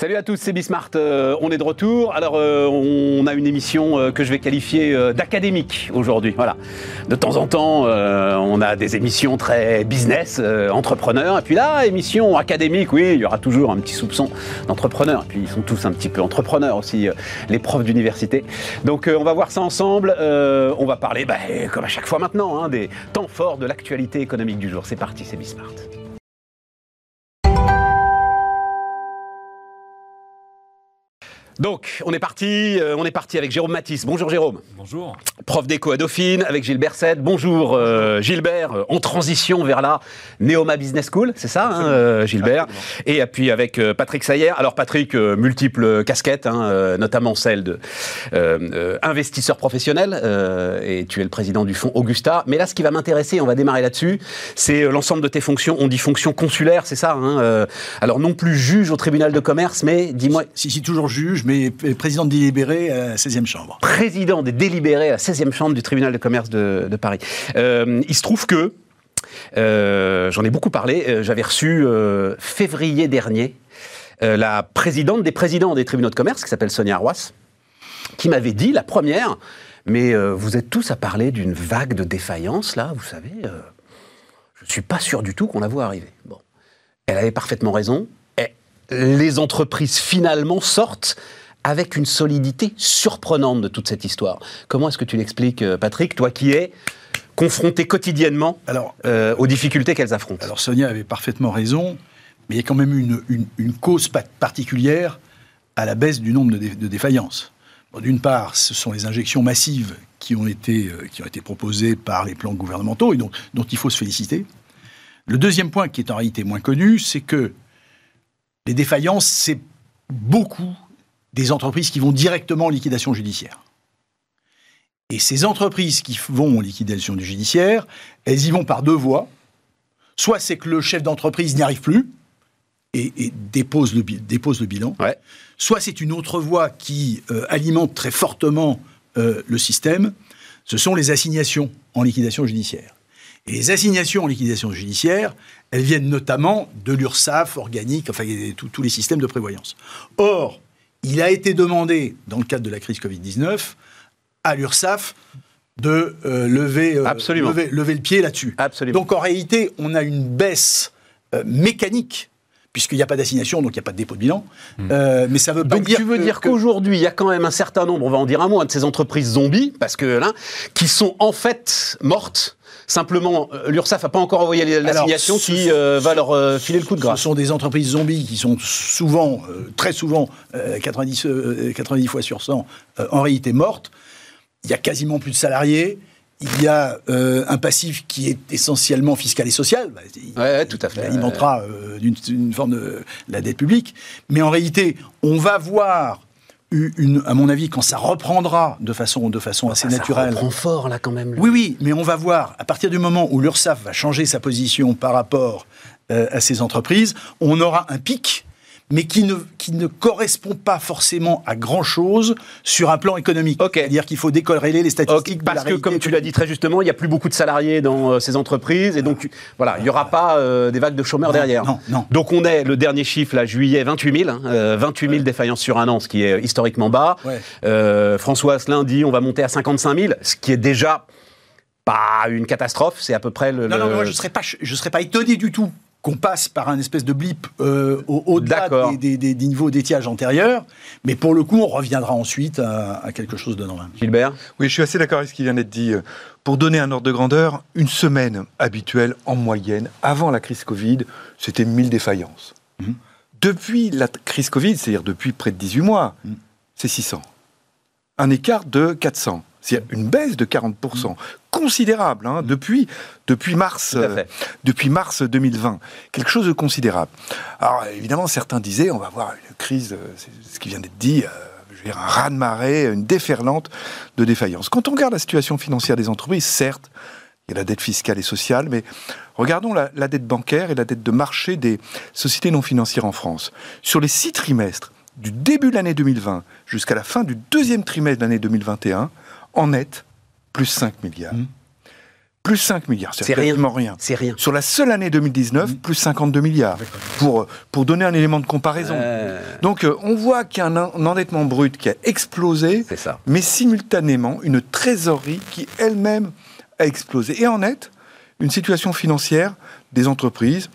Salut à tous, c'est Bismart. Euh, on est de retour. Alors, euh, on a une émission euh, que je vais qualifier d'académique aujourd'hui. Voilà. De temps en temps, on a des émissions très business, entrepreneurs. Et puis là, émission académique, oui, il y aura toujours un petit soupçon d'entrepreneur. Et puis, ils sont tous un petit peu entrepreneurs aussi, les profs d'université. Donc, on va voir ça ensemble. on va parler, bah, comme à chaque fois maintenant, hein, des temps forts de l'actualité économique du jour. C'est parti, c'est Bismart. Donc, on est parti, euh, on est parti avec Jérôme Matisse. Bonjour Jérôme. Bonjour. Prof d'éco à Dauphine avec Gilbert Sed. Bonjour euh, Gilbert, euh, en transition vers la Neoma Business School, c'est ça hein, Gilbert Et puis avec Patrick Sayer. Alors Patrick, multiples casquettes, hein, notamment celle de investisseur professionnel, et tu es le président du fonds Augusta. Mais là, ce qui va m'intéresser, on va démarrer là-dessus, c'est l'ensemble de tes fonctions. On dit fonctions consulaires, c'est ça hein, Alors non plus juge au tribunal de commerce, mais dis-moi... Si, si, toujours juge, mais président de délibéré à la 16e chambre. Président des à la 16e chambre du tribunal de commerce de, Paris. Euh, il se trouve que, euh, j'en ai beaucoup parlé, euh, j'avais reçu février dernier la présidente des présidents des tribunaux de commerce, qui s'appelle Sonia Arwas, qui m'avait dit, la première, mais vous êtes tous à parler d'une vague de défaillance, là, vous savez, je ne suis pas sûr du tout qu'on la voit arriver. Bon. Elle avait parfaitement raison. Les entreprises finalement sortent avec une solidité surprenante de toute cette histoire. Comment est-ce que tu l'expliques, euh, Patrick, toi qui es confronté quotidiennement alors, euh, aux difficultés qu'elles affrontent? Alors Sonia avait parfaitement raison, mais il y a quand même une, une, cause particulière à la baisse du nombre de, défaillances. D'une part, ce sont les injections massives qui ont été, euh, qui ont été proposées par les plans gouvernementaux et dont, dont il faut se féliciter. Le deuxième point qui est en réalité moins connu, c'est que les défaillances, c'est beaucoup des entreprises qui vont directement en liquidation judiciaire. Et ces entreprises qui vont en liquidation judiciaire, elles y vont par deux voies. Soit c'est que le chef d'entreprise n'y arrive plus et, dépose, le, dépose le bilan. Soit c'est une autre voie qui euh, alimente très fortement euh, le système. Ce sont les assignations en liquidation judiciaire. Et les assignations en liquidation judiciaire, elles viennent notamment de l'URSSAF organique, enfin tous les systèmes de prévoyance. Or, il a été demandé, dans le cadre de la crise Covid-19, à l'URSSAF de euh, lever, euh, lever, lever, le pied là-dessus. Donc en réalité, on a une baisse euh, mécanique puisqu'il n'y a pas d'assignation, donc il n'y a pas de dépôt de bilan. Hmm. mais ça veut donc tu veux dire qu'aujourd'hui, il y a quand même un certain nombre, on va en dire un mot, de ces entreprises zombies, parce que là, qui sont en fait mortes Simplement, euh, l'URSSAF n'a pas encore envoyé l'assignation qui euh, va leur euh, filer le coup de grâce. Ce sont des entreprises zombies qui sont souvent, très souvent, 90, 90 fois sur 100, en réalité mortes. Il y a quasiment plus de salariés. Il y a un passif qui est essentiellement fiscal et social. Oui, tout à fait. Il alimentera d'une forme de la dette publique. Mais en réalité, on va voir une, à mon avis, quand ça reprendra de façon, de façon assez naturelle. Ça reprend fort, là, quand même. Oui, oui, mais on va voir, à partir du moment où l'URSSAF va changer sa position par rapport euh, à ces entreprises, on aura un pic mais qui ne, qui ne correspond pas forcément à grand-chose sur un plan économique. C'est-à-dire qu'il faut décorréler les statistiques. Parce que, comme tu l'as dit très justement, il n'y a plus beaucoup de salariés dans euh, ces entreprises, et donc voilà, il n'y aura pas euh, des vagues de chômeurs derrière. Non, non. Donc on est, le dernier chiffre, là, juillet, 28 000, 28 000 défaillances sur un an, ce qui est historiquement bas. Euh, François Asselin dit on va monter à 55 000, ce qui est déjà pas une catastrophe, c'est à peu près le... Non, non, moi je ne serais, pas, je serais pas étonné du tout qu'on passe par un espèce de blip euh, au-delà des, des, niveaux d'étiage antérieurs, mais pour le coup, on reviendra ensuite à, quelque chose de normal. Gilbert? Oui, je suis assez d'accord avec ce qui vient d'être dit. Pour donner un ordre de grandeur, une semaine habituelle en moyenne, avant la crise Covid, c'était 1000 défaillances. Mhm. Depuis la crise Covid, c'est-à-dire depuis près de 18 mois, mhm. c'est 600. Un écart de 400. C'est une baisse de 40%, considérable, hein, depuis, depuis, mars, euh, depuis mars 2020. Quelque chose de considérable. Alors, évidemment, certains disaient, on va avoir une crise, euh, c'est ce qui vient d'être dit, euh, je veux dire, un raz-de-marée, une déferlante de défaillance. Quand on regarde la situation financière des entreprises, certes, il y a la dette fiscale et sociale, mais regardons la, la dette bancaire et la dette de marché des sociétés non financières en France. Sur les six trimestres, du début de l'année 2020 jusqu'à la fin du deuxième trimestre de l'année 2021, en net, plus 5 milliards. Mmh. plus 5 milliards. C'est rien. rien. C'est rien. Sur la seule année 2019, plus 52 milliards. Pour, pour donner un élément de comparaison. Euh, Donc euh, on voit qu'il y a un, un endettement brut qui a explosé, ça. mais simultanément une trésorerie qui elle-même a explosé. Et en net, une situation financière des entreprises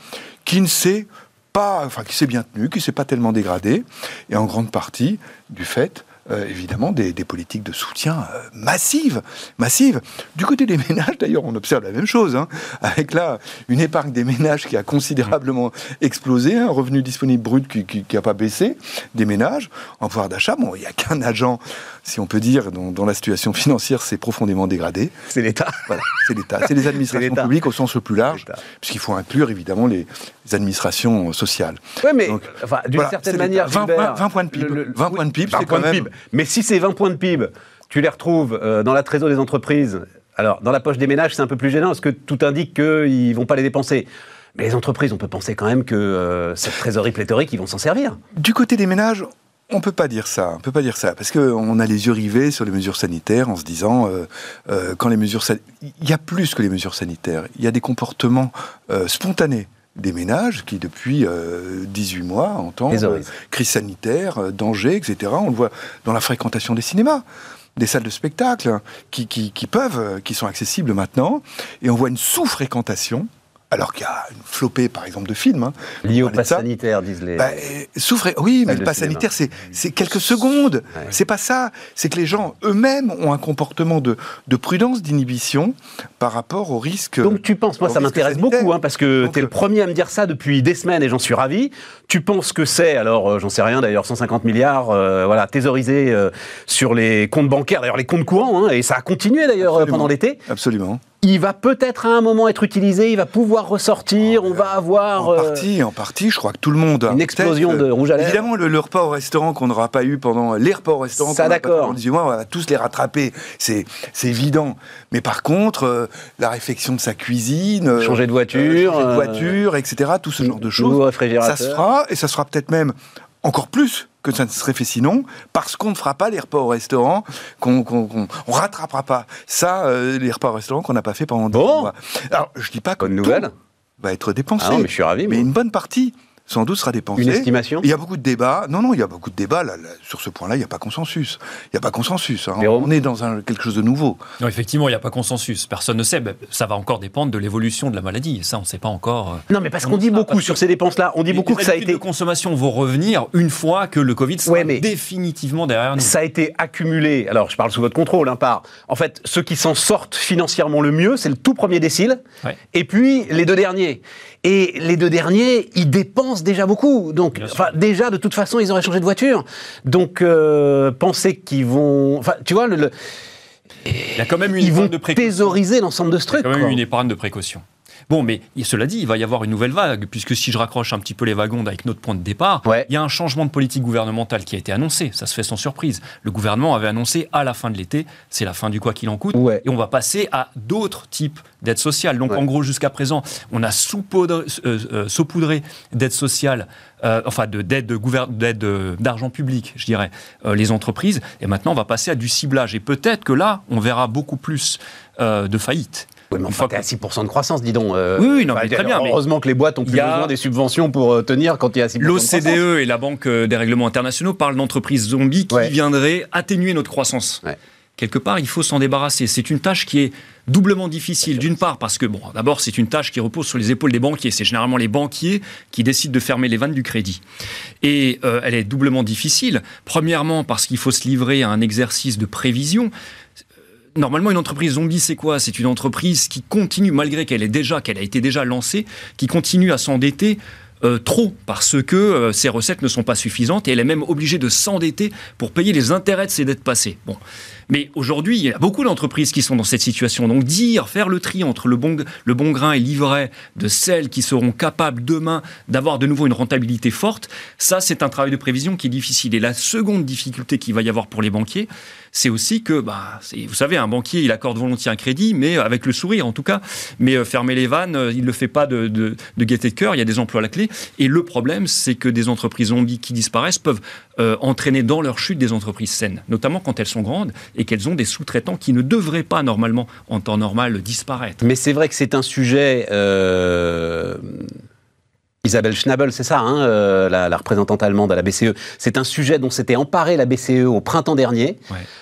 qui ne s'est pas, enfin qui s'est bien tenue, qui s'est pas tellement dégradée, et en grande partie du fait euh, évidemment des, des politiques de soutien euh, massives, massives. Du côté des ménages, d'ailleurs, on observe la même chose, hein, avec là une épargne des ménages qui a considérablement explosé, un revenu disponible brut qui n'a pas baissé des ménages, en pouvoir d'achat. Bon, il n'y a qu'un agent, si on peut dire, dont, dont la situation financière s'est profondément dégradée. C'est l'État. Voilà, c'est l'État. C'est les administrations publiques au sens le plus large, puisqu'il faut inclure évidemment les administrations sociales. Oui, mais enfin, d'une voilà, certaine manière, l'État. 20 Gilbert, points- 20 points de PIB. 20 points de PIB, 20 c'est quand même- PIB. Mais si ces 20 points de PIB, tu les retrouves euh, dans la trésor des entreprises, alors dans la poche des ménages, c'est un peu plus gênant parce que tout indique qu'ils ne vont pas les dépenser. Mais les entreprises, on peut penser quand même que euh, cette trésorerie pléthorique, ils vont s'en servir. Du côté des ménages, on peut pas dire ça. On peut pas dire ça parce que on a les yeux rivés sur les mesures sanitaires en se disant euh, euh, quand les mesures il y a plus que les mesures sanitaires. Il y a des comportements euh, spontanés des ménages qui depuis euh, 18 mois entendent euh, crise sanitaire, euh, danger, etc. On le voit dans la fréquentation des cinémas des salles de spectacle hein, qui, qui, qui peuvent, euh, qui sont accessibles maintenant, et on voit une sous-fréquentation, alors qu'il y a une flopée, par exemple, de films. hein, Lié au pass sanitaire, disent les. bah, euh, souffre. Oui, mais le pass sanitaire, c'est quelques secondes. Ouais. C'est pas ça. C'est que les gens eux-mêmes ont un comportement de, de prudence, d'inhibition par rapport au risque. Donc tu penses, moi ça m'intéresse beaucoup, hein, parce que tu es le euh, premier à me dire ça depuis des semaines et j'en suis ravi. Tu penses que c'est, alors euh, j'en sais rien d'ailleurs, 150 milliards, euh, voilà, thésaurisés euh, sur les comptes bancaires, d'ailleurs les comptes courants, hein, et ça a continué d'ailleurs pendant l'été. Absolument. Il va peut-être à un moment être utilisé, il va pouvoir ressortir, on va avoir... En euh, partie, en partie, je crois que tout le monde. a une explosion tête, de rouge à lèvres. Évidemment, le, le repas au restaurant qu'on n'aura pas eu pendant les repas au restaurant qu'on n'aura pas eu pendant 18 mois, on va tous les rattraper. C'est évident. Mais par contre, euh, la réflexion de sa cuisine, euh, Changer de euh, voiture, changer de euh, voiture, etc. Tout ce genre de choses. Ça se fera, et ça sera peut-être même encore plus que ça ne serait fait sinon, parce qu'on ne fera pas les repas au restaurant, qu'on on rattrapera pas ça, euh, les repas au restaurant qu'on n'a pas fait pendant Bon. deux mois. Alors, je dis pas que Bonne tout nouvelle. va être dépensé, Ah non, mais je suis ravi. mais une bonne partie, sans doute, sera dépensée. Une estimation Il y a beaucoup de débats. Non, non, il y a beaucoup de débats. Là, là, sur ce point-là, il n'y a pas consensus. Il n'y a pas consensus. hein. On est dans un, quelque chose de nouveau. Non, effectivement, il n'y a pas consensus. Personne ne sait. Ben, Ça va encore dépendre de l'évolution de la maladie. Et ça, on ne sait pas encore. euh. Non mais parce On qu'on dit beaucoup sur ces dépenses-là, on dit Les- beaucoup les que ça a été... de consommation vont revenir une fois que le Covid sera Ouais, mais- définitivement derrière nous. Ça a été accumulé, alors je parle sous votre contrôle, hein, par. En fait, ceux qui s'en sortent financièrement le mieux, c'est le tout premier décile, Ouais. et puis les deux derniers. Et les deux derniers, ils dépensent déjà beaucoup. Donc, déjà, de toute façon, ils auraient changé de voiture. Donc, euh, penser qu'ils vont. Enfin, tu vois, le- le- Il y a quand même une ils vont de précaution. thésauriser l'ensemble de ce Il y a truc. quand même quoi. une épargne de précaution. Bon, mais cela dit, il va y avoir une nouvelle vague, puisque si je raccroche un petit peu les wagons avec notre point de départ, Ouais. il y a un changement de politique gouvernementale qui a été annoncé. Ça se fait sans surprise. Le gouvernement avait annoncé à la fin de l'été, c'est la fin du quoi qu'il en coûte, Ouais. et on va passer à d'autres types d'aides sociales. Donc Ouais. en gros, jusqu'à présent, on a saupoudré, euh, euh, saupoudré d'aides sociales, euh, enfin de- d'aides de gouver- d'aides, euh, d'argent public, je dirais, euh, les entreprises. Et maintenant, on va passer à du ciblage. Et peut-être que là, on verra beaucoup plus de faillites. Oui, mais enfin, t'es à que- 6% de croissance, dis donc. euh, Oui, oui, non, mais très bien, mais Heureusement que les boîtes ont plus a- besoin des subventions pour euh, tenir quand il y a 6% de croissance. L'OCDE et la Banque euh, des règlements internationaux parlent d'entreprises zombies qui Ouais. viendraient atténuer notre croissance. Ouais. Quelque part, il faut s'en débarrasser. C'est une tâche qui est doublement difficile. D'une part, parce que, bon, d'abord, c'est une tâche qui repose sur les épaules des banquiers. C'est généralement les banquiers qui décident de fermer les vannes du crédit. Et euh, elle est doublement difficile. Premièrement, parce qu'il faut se livrer à un exercice de prévision. Normalement, une entreprise zombie, c'est quoi? C'est une entreprise qui continue, malgré qu'elle est déjà, qu'elle a été déjà lancée, qui continue à s'endetter euh, trop parce que euh, ses recettes ne sont pas suffisantes et elle est même obligée de s'endetter pour payer les intérêts de ses dettes passées. Bon. Mais aujourd'hui, il y a beaucoup d'entreprises qui sont dans cette situation. Donc dire, faire le tri entre le bon, grain et l'ivraie de celles qui seront capables demain d'avoir de nouveau une rentabilité forte, ça c'est un travail de prévision qui est difficile. Et la seconde difficulté qu'il va y avoir pour les banquiers, c'est aussi que, bah, vous savez, un banquier, il accorde volontiers un crédit, mais avec le sourire en tout cas. Mais euh, fermer les vannes, euh, il ne le fait pas de, de, de gaieté de cœur, il y a des emplois à la clé. Et le problème, c'est que des entreprises zombies qui disparaissent peuvent euh, entraîner dans leur chute des entreprises saines, notamment quand elles sont grandes et qu'elles ont des sous-traitants qui ne devraient pas normalement, en temps normal, disparaître. Mais c'est vrai que c'est un sujet. Euh, Isabelle Schnabel, c'est ça, hein, euh, la, représentante allemande à la BCE. C'est un sujet dont s'était emparé la BCE au printemps dernier.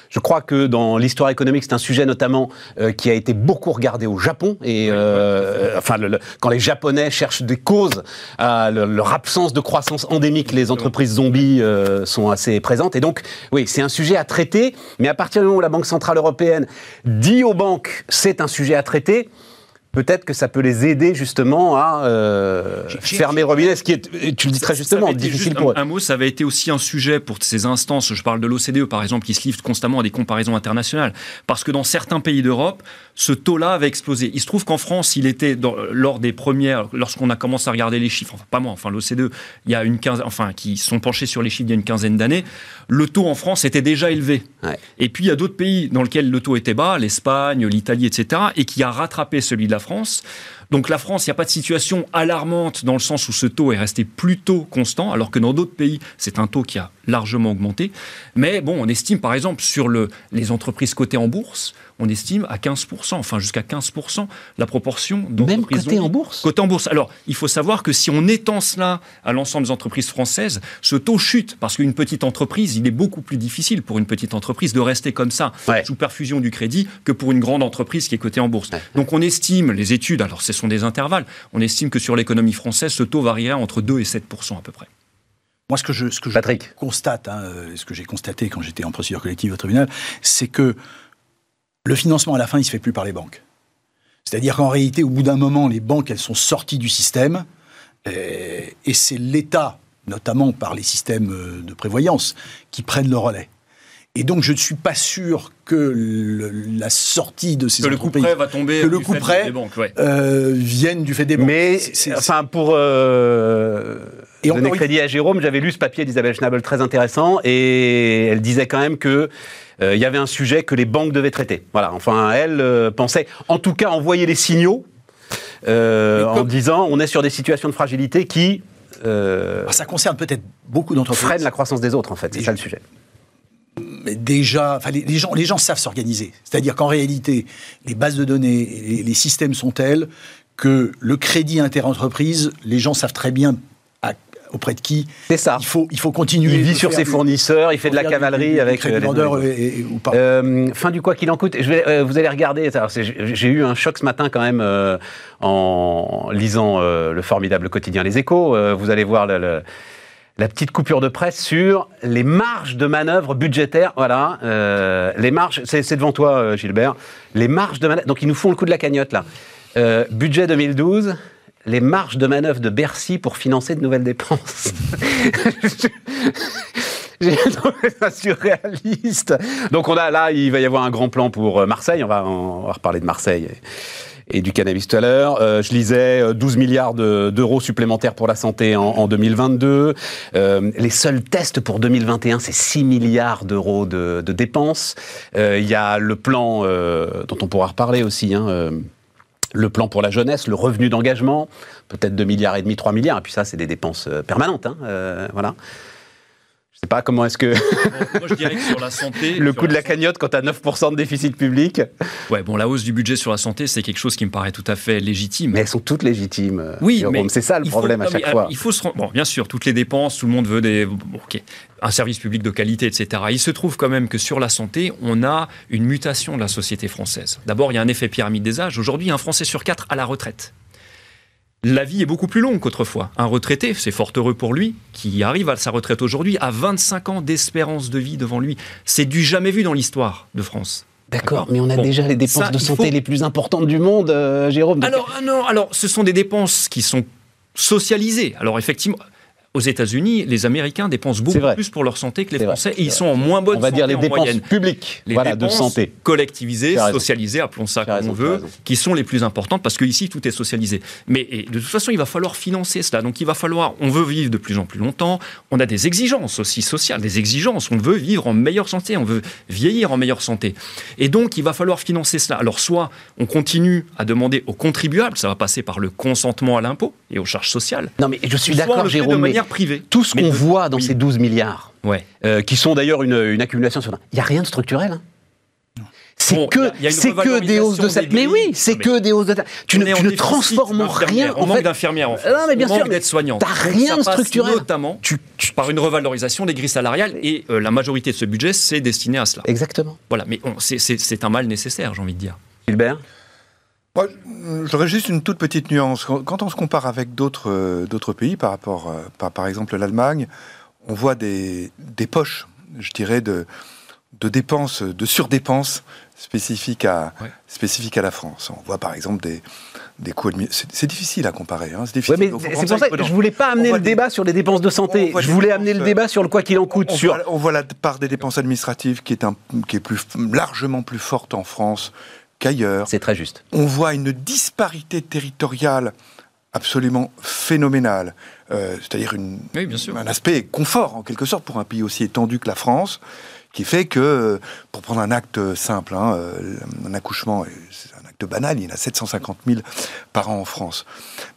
Je crois que dans l'histoire économique, c'est un sujet notamment euh, qui a été beaucoup regardé au Japon. Et euh, enfin, quand les Japonais cherchent des causes à leur absence de croissance endémique, les entreprises zombies sont assez présentes. Et donc, oui, c'est un sujet à traiter. Mais à partir du moment où la Banque centrale européenne dit aux banques, c'est un sujet à traiter peut-être que ça peut les aider justement à euh, fermer robinet, ce qui est, tu le dis très justement, difficile pour eux. Un, mot, ça avait été aussi un sujet pour ces instances, je parle de l'OCDE par exemple, qui se livre constamment à des comparaisons internationales, parce que dans certains pays d'Europe, ce taux-là avait explosé. Il se trouve qu'en France, il était dans, lors des premières, lorsqu'on a commencé à regarder les chiffres, enfin pas moi, enfin l'OCDE, il y a une quinzaine, enfin qui sont penchés sur les chiffres il y a une quinzaine d'années, le taux en France était déjà élevé. Et puis il y a d'autres pays dans lesquels le taux était bas, l'Espagne, l'Italie, etc., et qui a rattrapé celui de la France. Donc la France, il n'y a pas de situation alarmante dans le sens où ce taux est resté plutôt constant, alors que dans d'autres pays, c'est un taux qui a largement augmenté. Mais bon, on estime par exemple sur le, les entreprises cotées en bourse, on estime à 15%, enfin jusqu'à 15%, la proportion d'entreprises. Même cotées en bourse? Cotées en bourse. Alors, il faut savoir que si on étend cela à l'ensemble des entreprises françaises, ce taux chute, parce qu'une petite entreprise, il est beaucoup plus difficile pour une petite entreprise de rester comme ça, sous perfusion du crédit, que pour une grande entreprise qui est cotée en bourse. Donc on estime, les études, alors ce sont des intervalles, on estime que sur l'économie française, ce taux varierait entre 2 et 7% à peu près. Moi, ce que je, ce que je constate, hein, euh, ce que j'ai constaté quand j'étais en procédure collective au tribunal, c'est que le financement, à la fin, il se fait plus par les banques. C'est-à-dire qu'en réalité, au bout d'un moment, les banques, elles sont sorties du système, euh, et, c'est l'État, notamment par les systèmes euh, de prévoyance, qui prennent le relais. Et donc, je ne suis pas sûr que la sortie de ces que le coup prêt va tomber que le coup des banques, euh, vienne du fait des banques. Mais enfin, pour euh, et donner crédit à Jérôme, j'avais lu ce papier d'Isabelle Schnabel très intéressant, et elle disait quand même que euh, il y avait un sujet que les banques devaient traiter. Voilà. Enfin, elle euh, pensait, en tout cas, envoyer les signaux euh, en disant on est sur des situations de fragilité qui. Ah, ça concerne peut-être beaucoup d'entreprises. Freinent la croissance des autres, en fait. C'est ça le sujet. Déjà, les, gens, les gens savent s'organiser. C'est-à-dire qu'en réalité, les bases de données, et les systèmes sont tels que le crédit interentreprise, les gens savent très bien auprès de qui C'est ça. Il faut, il faut continuer. Il vit sur ses fournisseurs, il fait de la cavalerie avec les vendeurs ou pas. Euh, fin du quoi qu'il en coûte. Je vais, euh, vous allez regarder. J'ai eu un choc ce matin quand même euh, en lisant le formidable quotidien Les Échos. vous allez voir la petite coupure de presse sur les marges de manœuvre budgétaires. Voilà, les marges, c'est devant toi, Gilbert. Les marges de manœuvre. Donc, ils nous font le coup de la cagnotte, là. budget 2012, les marges de manœuvre de Bercy pour financer de nouvelles dépenses. J'ai trouvé ça surréaliste. Donc on a là, il va y avoir un grand plan pour euh, Marseille. On va, on va reparler de Marseille. Du cannabis tout à l'heure. Euh, je lisais 12 euh, milliards d'euros supplémentaires pour la santé en, 2022. les seuls tests pour 2021, c'est 6 milliards d'euros de, dépenses. Il y a le plan dont on pourra reparler aussi. Hein, le plan pour la jeunesse, le revenu d'engagement, peut-être 2 milliards et demi, 3 milliards, et puis ça, c'est des dépenses euh, permanentes. Hein, euh, voilà. Je sais pas comment est-ce que. Moi, je dirais que sur la santé. le coût de la, cagnotte quand tu as 9% de déficit public. Ouais, bon, la hausse du budget sur la santé, c'est quelque chose qui me paraît tout à fait légitime. Mais elles sont toutes légitimes. Euh, oui, mais. C'est ça le problème à chaque fois. Il faut se Bon, bien sûr, toutes les dépenses, tout le monde veut des. ok un service public de qualité, etc. Il se trouve quand même que sur la santé, on a une mutation de la société française. D'abord, il y a un effet pyramide des âges. Aujourd'hui, un Français sur quatre à la retraite. La vie est beaucoup plus longue qu'autrefois. Un retraité, c'est fort heureux pour lui, qui arrive à sa retraite aujourd'hui, à 25 ans d'espérance de vie devant lui. C'est du jamais vu dans l'histoire de France. D'accord, mais on a déjà les dépenses de santé les plus importantes du monde, euh, Jérôme. Alors, ah non, alors, ce sont des dépenses qui sont socialisées. Alors, effectivement, aux États-Unis, les Américains dépensent beaucoup plus pour leur santé que les Français et ils sont en moins bonne santé. On va dire les dépenses moyenne. publiques les voilà, dépenses de santé. collectivisées, socialisées, appelons ça comme on veut, qui sont les plus importantes parce qu'ici tout est socialisé. Mais de toute façon, il va falloir financer cela. Donc il va falloir, on veut vivre de plus en plus longtemps, on a des exigences aussi sociales, des exigences. On veut vivre en meilleure santé, on veut vieillir en meilleure santé. Et donc il va falloir financer cela. Alors soit on continue à demander aux contribuables, ça va passer par le consentement à l'impôt et aux charges sociales. Non mais je suis d'accord, Jérôme. Privée. Tout ce qu'on voit dans ces 12 milliards, Ouais. euh, qui sont d'ailleurs une, une accumulation sur. Il n'y a rien de structurel. hein. C'est Bon, que, c'est des hausses de salaire. Mais oui, c'est que des hausses de salaire. Tu ne, tu ne transformes rien. On En manque fait. d'infirmières en France. Non, mais bien on sûr, manque d'aides-soignants. t'as rien de structurel. Notamment Tu- tu- par une revalorisation des grilles salariales et euh, la majorité de ce budget, c'est destiné à cela. Exactement. Voilà, mais c'est un mal nécessaire, j'ai envie de dire. Gilbert? Moi, J'aurais juste une toute petite nuance. Quand on se compare avec d'autres euh, d'autres pays, par rapport, euh, par, par exemple l'Allemagne, on voit des, des poches, je dirais, de, de dépenses, de surdépenses spécifiques à, Ouais. spécifiques à la France. On voit par exemple des, des coûts C'est difficile à comparer. Hein, c'est Ouais, pour ça que je prudence. voulais pas amener le des- débat sur les dépenses de santé. Je voulais dépenses, amener le euh, débat sur le quoi qu'il en coûte. On, sur... voit, on voit la part des dépenses administratives qui est, un, qui est plus, largement plus forte en France qu'ailleurs. C'est très juste. on voit une disparité territoriale absolument phénoménale, Euh, c'est-à-dire une- Oui, bien sûr. un aspect confort en quelque sorte pour un pays aussi étendu que la France, qui fait que, pour prendre un acte simple, hein, euh, un accouchement, c'est un acte banal, il y en a 750 000 par an en France.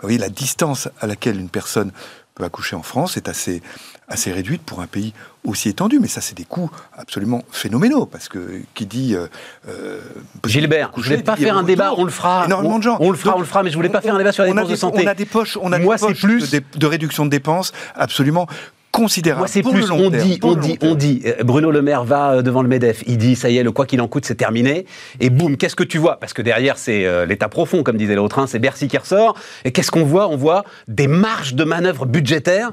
Vous voyez, la distance à laquelle une personne peut accoucher en France est assez, assez réduite pour un pays aussi étendu. Mais ça, c'est des coûts absolument phénoménaux, parce que qui dit... euh, euh, Gilbert, je accoucher, voulais pas faire un débat, on le fera. Énormément de gens. On le fera, Donc, on le fera, mais je voulais pas on- faire un débat sur les on a dépenses de des- santé. On a des poches, on a Moi, des c'est poches plus- de, de réduction de dépenses absolument considérables. Moi, c'est plus, on terme, dit, on dit, terme. on dit, euh, Bruno Le Maire va devant le MEDEF, il dit, ça y est, le quoi qu'il en coûte, c'est terminé. Et boum, qu'est-ce que tu vois? Parce que derrière, c'est euh, l'état profond, comme disait l'autre, hein, c'est Bercy qui ressort. Et qu'est-ce qu'on voit? On voit des marges de manœuvre budgétaires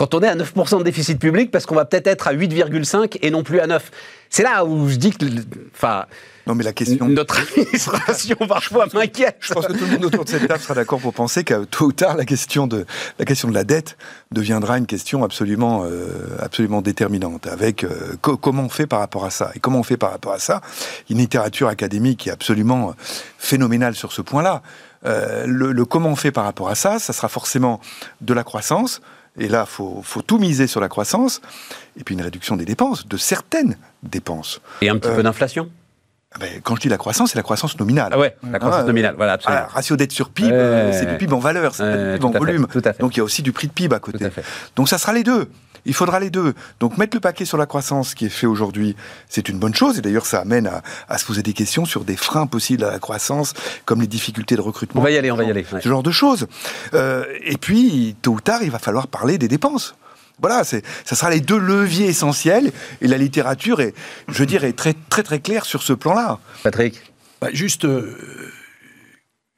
quand on est à 9% de déficit public, parce qu'on va peut-être être à 8,5 et non plus à 9. C'est là où je dis que, enfin, Non, mais la question. notre administration parfois m'inquiète. Je pense que tout le monde autour de cette table sera d'accord pour penser qu'à tôt ou tard, la question de la question de la dette deviendra une question absolument euh, absolument déterminante. Avec euh, co- comment on fait par rapport à ça? Et comment on fait par rapport à ça? Une littérature académique est absolument phénoménale sur ce point-là. Euh, le, le comment on fait par rapport à ça, ça sera forcément de la croissance. Et là, faut faut tout miser sur la croissance. Et puis une réduction des dépenses, de certaines dépenses. Et un petit Euh, peu d'inflation? Ah ben, quand je dis la croissance, c'est la croissance nominale. Ah ouais, la croissance Ah, nominale, voilà, Ah, absolument. ratio dette sur PIB, Ouais, euh, c'est du PIB en valeur, c'est du PIB en volume. fait. Donc il y a aussi du prix de PIB à côté. Tout à fait. Donc ça sera les deux. Il faudra les deux. Donc mettre le paquet sur la croissance qui est fait aujourd'hui, c'est une bonne chose. Et d'ailleurs, ça amène à, à se poser des questions sur des freins possibles à la croissance, comme les difficultés de recrutement. On va y aller, on va y aller. ouais. Ce genre de choses. Euh, et puis, tôt ou tard, il va falloir parler des dépenses. Voilà, c'est, ça sera les deux leviers essentiels. Et la littérature est, je dirais, très, très, très claire sur ce plan-là. Patrick Bah, juste, euh,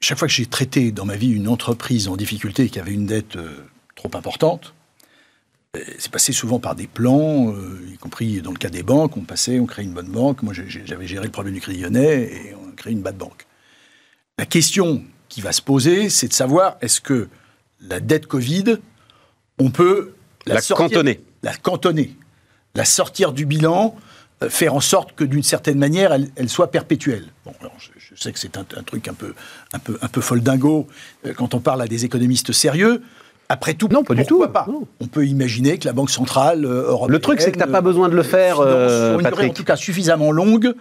chaque fois que j'ai traité dans ma vie une entreprise en difficulté qui avait une dette euh, trop importante, c'est passé souvent par des plans, euh, y compris dans le cas des banques, on passait, on créait une bonne banque. Moi, j'avais géré le problème du Crédit Lyonnais et on créé une bad banque. La question qui va se poser, c'est de savoir est-ce que la dette Covid, on peut La sortir- cantonner. la cantonner, la sortir du bilan, euh, faire en sorte que d'une certaine manière, elle, elle soit perpétuelle. Bon, alors, je, je sais que c'est un, un truc un peu, un peu, un peu foldingo euh, quand on parle à des économistes sérieux. Après tout, Non, pas du tout. pas Non. On peut imaginer que la Banque centrale euh, européenne. Le truc, c'est que t'as pas euh, besoin de le faire, euh, sur une durée, en tout cas suffisamment longue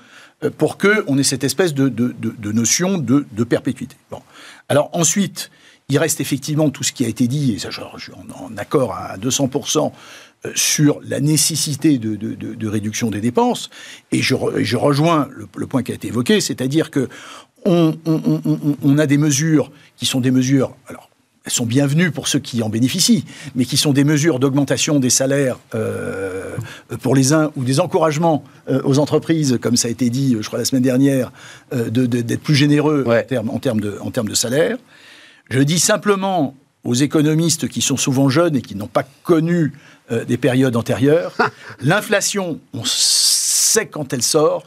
euh, pour que on ait cette espèce de, de, de- de notion de, perpétuité. Bon. Alors ensuite, il reste effectivement tout ce qui a été dit, et ça, je, suis en, accord à 200% euh, sur la nécessité de, de- de- de réduction des dépenses, et je, rejoins le, le point qui a été évoqué, c'est-à-dire que on, on- on- on- on a des mesures qui sont des mesures, alors elles sont bienvenues pour ceux qui en bénéficient, mais qui sont des mesures d'augmentation des salaires euh, pour les uns ou des encouragements euh, aux entreprises, comme ça a été dit, je crois, la semaine dernière, euh, de- de- d'être plus généreux Ouais. en, termes, en, de, en de salaire. Je dis simplement aux économistes qui sont souvent jeunes et qui n'ont pas connu des périodes antérieures, l'inflation, on sait quand elle sort,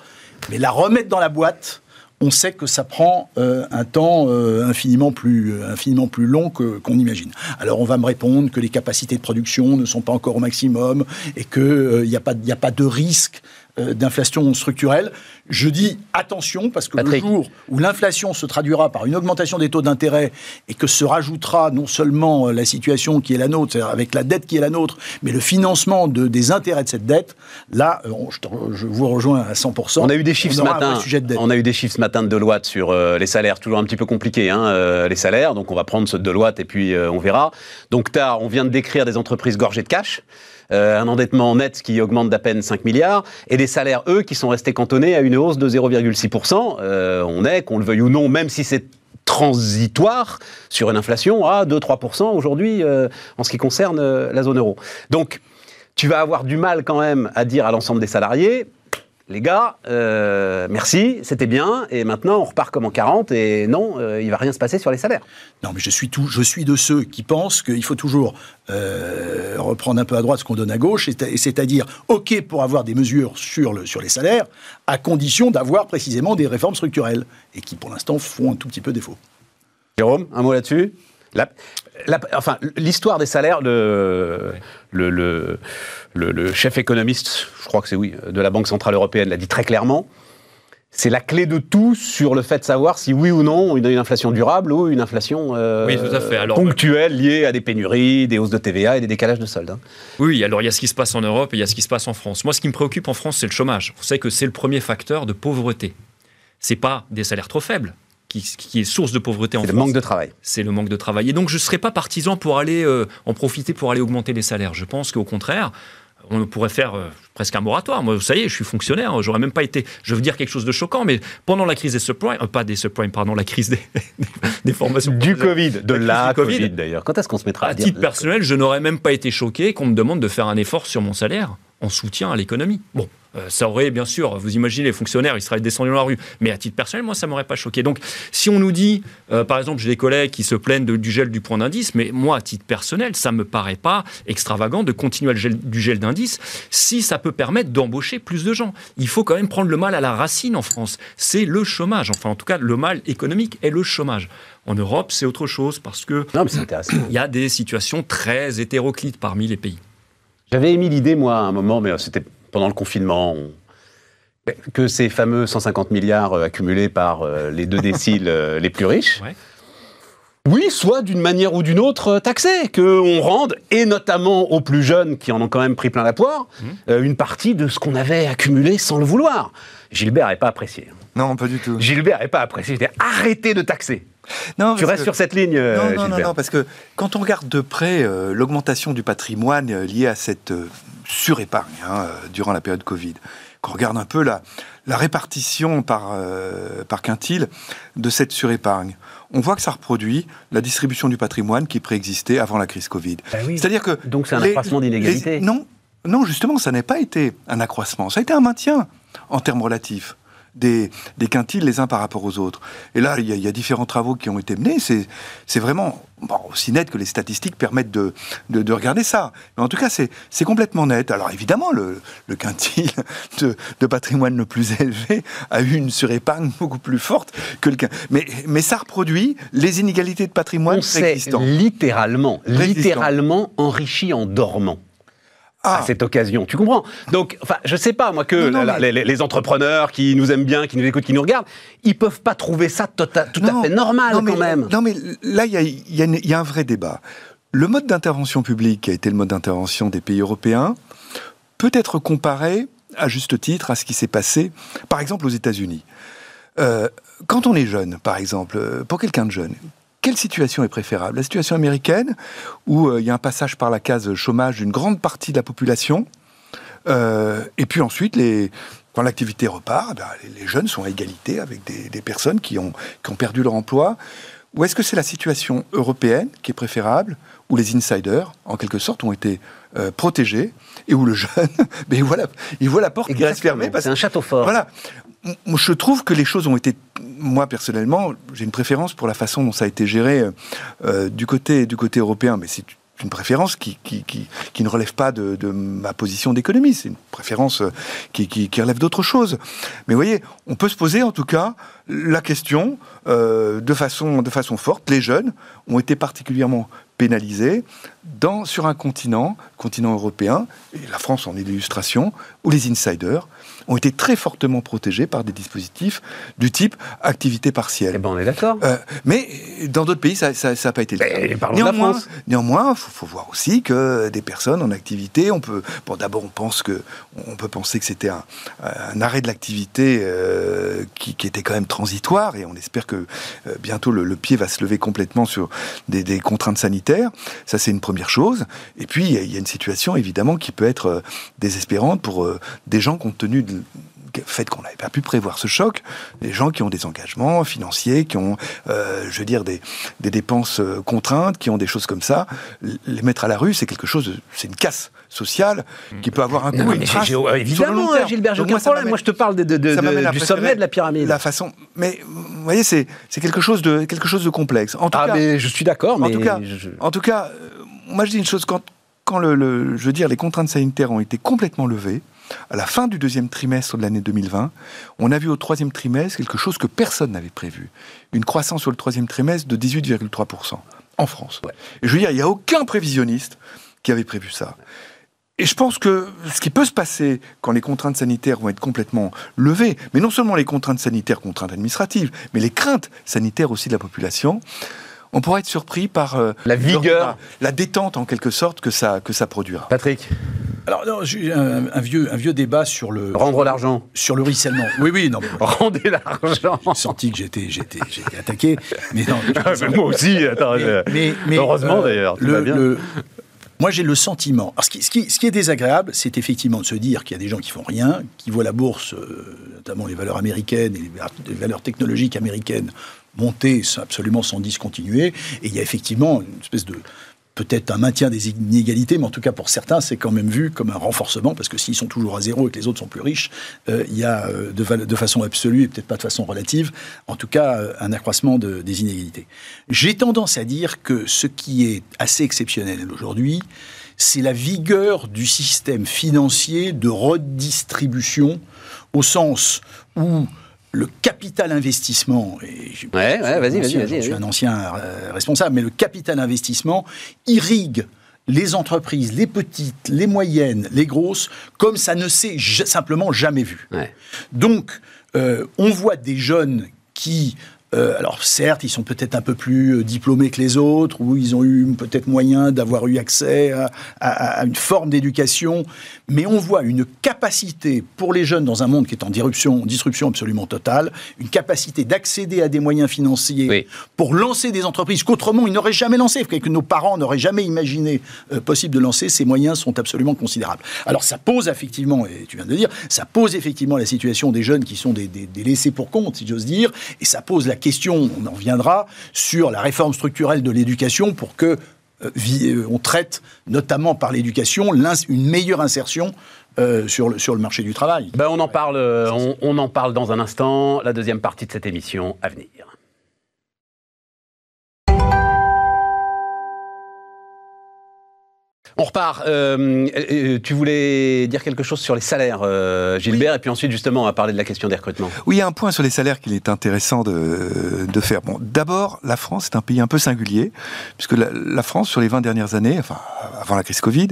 mais la remettre dans la boîte, on sait que ça prend euh, un temps euh, infiniment, plus, euh, infiniment plus long qu'on imagine. Alors on va me répondre que les capacités de production ne sont pas encore au maximum et qu'il n'y a, a pas de risque d'inflation structurelle. Je dis attention parce que Patrick. le jour où l'inflation se traduira par une augmentation des taux d'intérêt et que se rajoutera non seulement euh, la situation qui est la nôtre, c'est-à-dire avec la dette qui est la nôtre, mais le financement de, des intérêts de cette dette, là, euh, on- je, te re- je vous rejoins à 100%. On a eu des chiffres ce matin. de dette. On a eu des chiffres ce matin de Deloitte sur euh, les salaires, toujours un petit peu compliqué, hein, euh, les salaires. Donc on va prendre ce de Deloitte et puis euh, on verra. Donc t'as- on vient de décrire des entreprises gorgées de cash. Euh, un endettement net qui augmente d'à peine 5 milliards, et des salaires, eux, qui sont restés cantonnés à une hausse de 0,6%. Euh, on est, qu'on le veuille ou non, même si c'est transitoire sur une inflation à 2-3% aujourd'hui euh, en ce qui concerne la zone euro. Donc, tu vas avoir du mal quand même à dire à l'ensemble des salariés, les gars, euh, merci, c'était bien, et maintenant on repart comme en 40, et non, euh, il va rien se passer sur les salaires. Non, mais je suis, tout, je suis de ceux qui pensent qu'il faut toujours euh, reprendre un peu à droite ce qu'on donne à gauche, et c'est-à-dire, OK pour avoir des mesures sur, le, sur les salaires, à condition d'avoir précisément des réformes structurelles, et qui pour l'instant font un tout petit peu défaut. Jérôme, un mot là-dessus? La- la- Enfin, l'histoire des salaires, le, le, le, le- le chef économiste, je crois que c'est oui, de la Banque Centrale Européenne l'a dit très clairement, c'est la clé de tout sur le fait de savoir si oui ou non une, une inflation durable ou une inflation euh, Oui, tout à fait. Alors, ponctuelle liée à des pénuries, des hausses de TVA et des décalages de soldes. hein. Oui, alors il y a ce qui se passe en Europe et il y a ce qui se passe en France. Moi, ce qui me préoccupe en France, c'est le chômage. Vous savez que c'est le premier facteur de pauvreté. C'est pas des salaires trop faibles qui, qui est source de pauvreté en C'est le France. manque de travail. c'est le manque de travail. Et donc, je ne serais pas partisan pour aller euh, en profiter pour aller augmenter les salaires. Je pense qu'au contraire, on pourrait faire euh, presque un moratoire. Moi, ça y est, je suis fonctionnaire. J'aurais même pas été. Je veux dire quelque chose de choquant, mais pendant la crise des subprimes, euh, pas des subprimes, pardon, la crise des, des formations Du Covid, de la Covid. Covid d'ailleurs. Quand est-ce qu'on se mettra à, À dire titre personnel, je n'aurais même pas été choqué qu'on me demande de faire un effort sur mon salaire en soutien à l'économie. Bon, euh, ça aurait bien sûr, vous imaginez les fonctionnaires, ils seraient descendus dans la rue, mais à titre personnel, moi, ça m'aurait pas choqué. Donc, si on nous dit, euh, par exemple, j'ai des collègues qui se plaignent de- du gel du point d'indice, mais moi, à titre personnel, ça me paraît pas extravagant de continuer le gel, du gel d'indice si ça peut permettre d'embaucher plus de gens. Il faut quand même prendre le mal à la racine en France. C'est le chômage, enfin, en tout cas, le mal économique est le chômage. En Europe, c'est autre chose parce que Non, il y a des situations très hétéroclites parmi les pays. J'avais émis l'idée, moi, à un moment, mais c'était pendant le confinement, on- que ces fameux 150 milliards euh, accumulés par euh, les deux déciles euh, les plus riches, Ouais. oui, soit d'une manière ou d'une autre taxés, qu'on rende, et notamment aux plus jeunes qui en ont quand même pris plein la poire, euh, une partie de ce qu'on avait accumulé sans le vouloir. Gilbert n'est pas apprécié. Non, pas du tout. Gilbert n'est pas apprécié. C'était arrêtez de taxer. Non, Tu restes que- sur cette ligne, non, non, non, non, parce que quand on regarde de près euh, l'augmentation du patrimoine euh, liée à cette euh, surépargne hein, euh, durant la période Covid, qu'on regarde un peu la, la répartition par, par quintile de cette surépargne, on voit que ça reproduit la distribution du patrimoine qui préexistait avant la crise Covid. Ben oui. C'est-à-dire que... Donc c'est un les- accroissement d'inégalité. Non, non, justement, ça n'a pas été un accroissement, ça a été un maintien en termes relatifs. Des, des quintiles les uns par rapport aux autres. Et là, il y, a- il y a différents travaux qui ont été menés. C'est vraiment bon, aussi net que les statistiques permettent de, de, de regarder ça. Mais en tout cas, c'est complètement net. Alors évidemment, le, le quintile de, de patrimoine le plus élevé a eu une surépargne beaucoup plus forte que le quin- mais, mais ça reproduit les inégalités de patrimoine On préexistantes. littéralement, littéralement enrichi en dormant. Ah. à cette occasion. Tu comprends? Donc, enfin, je sais pas, moi, que Non, non, la- mais- les, les entrepreneurs qui nous aiment bien, qui nous écoutent, qui nous regardent, ils peuvent pas trouver ça tota- tout Non, à fait normal, mais- quand même. Non, mais là, il y a, il y a une- il y a un vrai débat. Le mode d'intervention publique, qui a été le mode d'intervention des pays européens, peut être comparé, à juste titre, à ce qui s'est passé, par exemple, aux États-Unis. Euh, quand on est jeune, par exemple, euh, pour quelqu'un de jeune, quelle situation est préférable? La situation américaine, où euh, il y a un passage par la case chômage d'une grande partie de la population, euh, et puis ensuite, les, quand l'activité repart, eh ben, les, jeunes sont à égalité avec des, des personnes qui ont, qui ont perdu leur emploi. Ou est-ce que c'est la situation européenne qui est préférable, où les insiders, en quelque sorte, ont été euh, protégés, et où le jeune, ben, il, voit la, il voit la porte qui reste fermée C'est un château fort. voilà. Je trouve que les choses ont été, moi personnellement, j'ai une préférence pour la façon dont ça a été géré euh, euh, du, côté, européen, mais c'est une préférence qui, ne relève pas de, ma position d'économie, c'est une préférence euh, qui, relève d'autre chose. Mais vous voyez, on peut se poser en tout cas la question de, façon, forte. Les jeunes ont été particulièrement pénalisés sur un continent, continent européen, et la France en est l'illustration, où les insiders ont été très fortement protégés par des dispositifs du type activité Eh partielle. ben, on est d'accord. Euh, mais dans d'autres pays, ça n'a pas été le cas. Mais parlons de la néanmoins, néanmoins, faut, faut voir aussi que des personnes en activité, on peut, bon, d'abord, on pense que, on peut penser que c'était un, un arrêt de l'activité euh, qui, qui était quand même transitoire, et on espère que euh, bientôt le, le pied va se lever complètement sur des, des contraintes sanitaires sanitaire. Ça, c'est une première chose. Et puis, il y a une situation, évidemment, qui peut être désespérante pour des gens compte tenu de fait qu'on n'avait pas pu prévoir ce choc, des gens qui ont des engagements financiers, qui ont, euh, je veux dire, des, des dépenses contraintes, qui ont des choses comme ça, les mettre à la rue, c'est quelque chose, c'est une casse sociale qui peut avoir un coût. évidemment, Gilbert, j'ai aucun problème. Moi, je te parle de, du sommet de la pyramide. La façon, mais vous voyez, c'est quelque chose de quelque chose de complexe. En tout ah, cas, mais je suis d'accord. En tout cas, en tout cas, euh, moi, je dis une chose quand quand le, je veux dire, les contraintes sanitaires ont été complètement levées, à la fin du deuxième trimestre de l'année 2020, on a vu au troisième trimestre quelque chose que personne n'avait prévu. Une croissance sur le troisième trimestre de 18,3% en France. Et je veux dire, il n'y a aucun prévisionniste qui avait prévu ça. Et je pense que ce qui peut se passer quand les contraintes sanitaires vont être complètement levées, mais non seulement les contraintes sanitaires, contraintes administratives, mais les craintes sanitaires aussi de la population, on pourra être surpris par euh, la vigueur, la détente en quelque sorte que ça, que ça produira. Patrick alors, non, j'ai un, un, vieux, un vieux débat sur le. Rendre l'argent. Sur le ruissellement. Oui, oui, non. Rendez l'argent. J'ai senti que j'étais, j'étais, j'étais attaqué. Mais non. Ah, moi aussi, attends. Mais, mais, heureusement euh, d'ailleurs. Le, le, moi, j'ai le sentiment. ce, qui, ce, qui, est désagréable, c'est effectivement de se dire qu'il y a des gens qui font rien, qui voient la bourse, euh, notamment les valeurs américaines et les valeurs technologiques américaines, monter absolument sans discontinuer. Et il y a effectivement une espèce de peut-être un maintien des inégalités, mais en tout cas pour certains, c'est quand même vu comme un renforcement, parce que s'ils sont toujours à zéro et que les autres sont plus riches, euh, il y a euh, de, façon absolue et peut-être pas de façon relative, en tout cas euh, un accroissement des inégalités. J'ai tendance à dire que ce qui est assez exceptionnel aujourd'hui, c'est la vigueur du système financier de redistribution, au sens où le capital investissement, et je, suis un ancien euh, responsable, mais le capital investissement irrigue les entreprises, les petites, les moyennes, les grosses, comme ça ne s'est simplement jamais vu. Donc, euh, on voit des jeunes qui euh, alors certes, ils sont peut-être un peu plus euh, diplômés que les autres, ou ils ont eu peut-être moyen d'avoir eu accès à, une forme d'éducation, mais on voit une capacité pour les jeunes dans un monde qui est en disruption, disruption absolument totale, une capacité d'accéder à des moyens financiers pour lancer des entreprises qu'autrement ils n'auraient jamais lancées, que nos parents n'auraient jamais imaginé euh, possible de lancer. Ces moyens sont absolument considérables. Alors ça pose effectivement, et tu viens de dire, ça pose effectivement la situation des jeunes qui sont des, des laissés pour compte, si j'ose dire, et ça pose la question, on en reviendra, sur la réforme structurelle de l'éducation pour que euh, euh, on traite, notamment par l'éducation, une meilleure insertion euh, sur, le, sur le marché du travail. Ben on, en parle, on en parle dans un instant, la deuxième partie de cette émission à venir. On repart. Euh, euh, tu voulais dire quelque chose sur les salaires, euh, Gilbert, et puis ensuite, justement, on va parler de la question des recrutements. Oui, il y a un point sur les salaires qu'il est intéressant de, de faire. Bon, d'abord, la France est un pays un peu singulier, puisque la, la, France, sur les 20 dernières années, enfin, avant la crise Covid,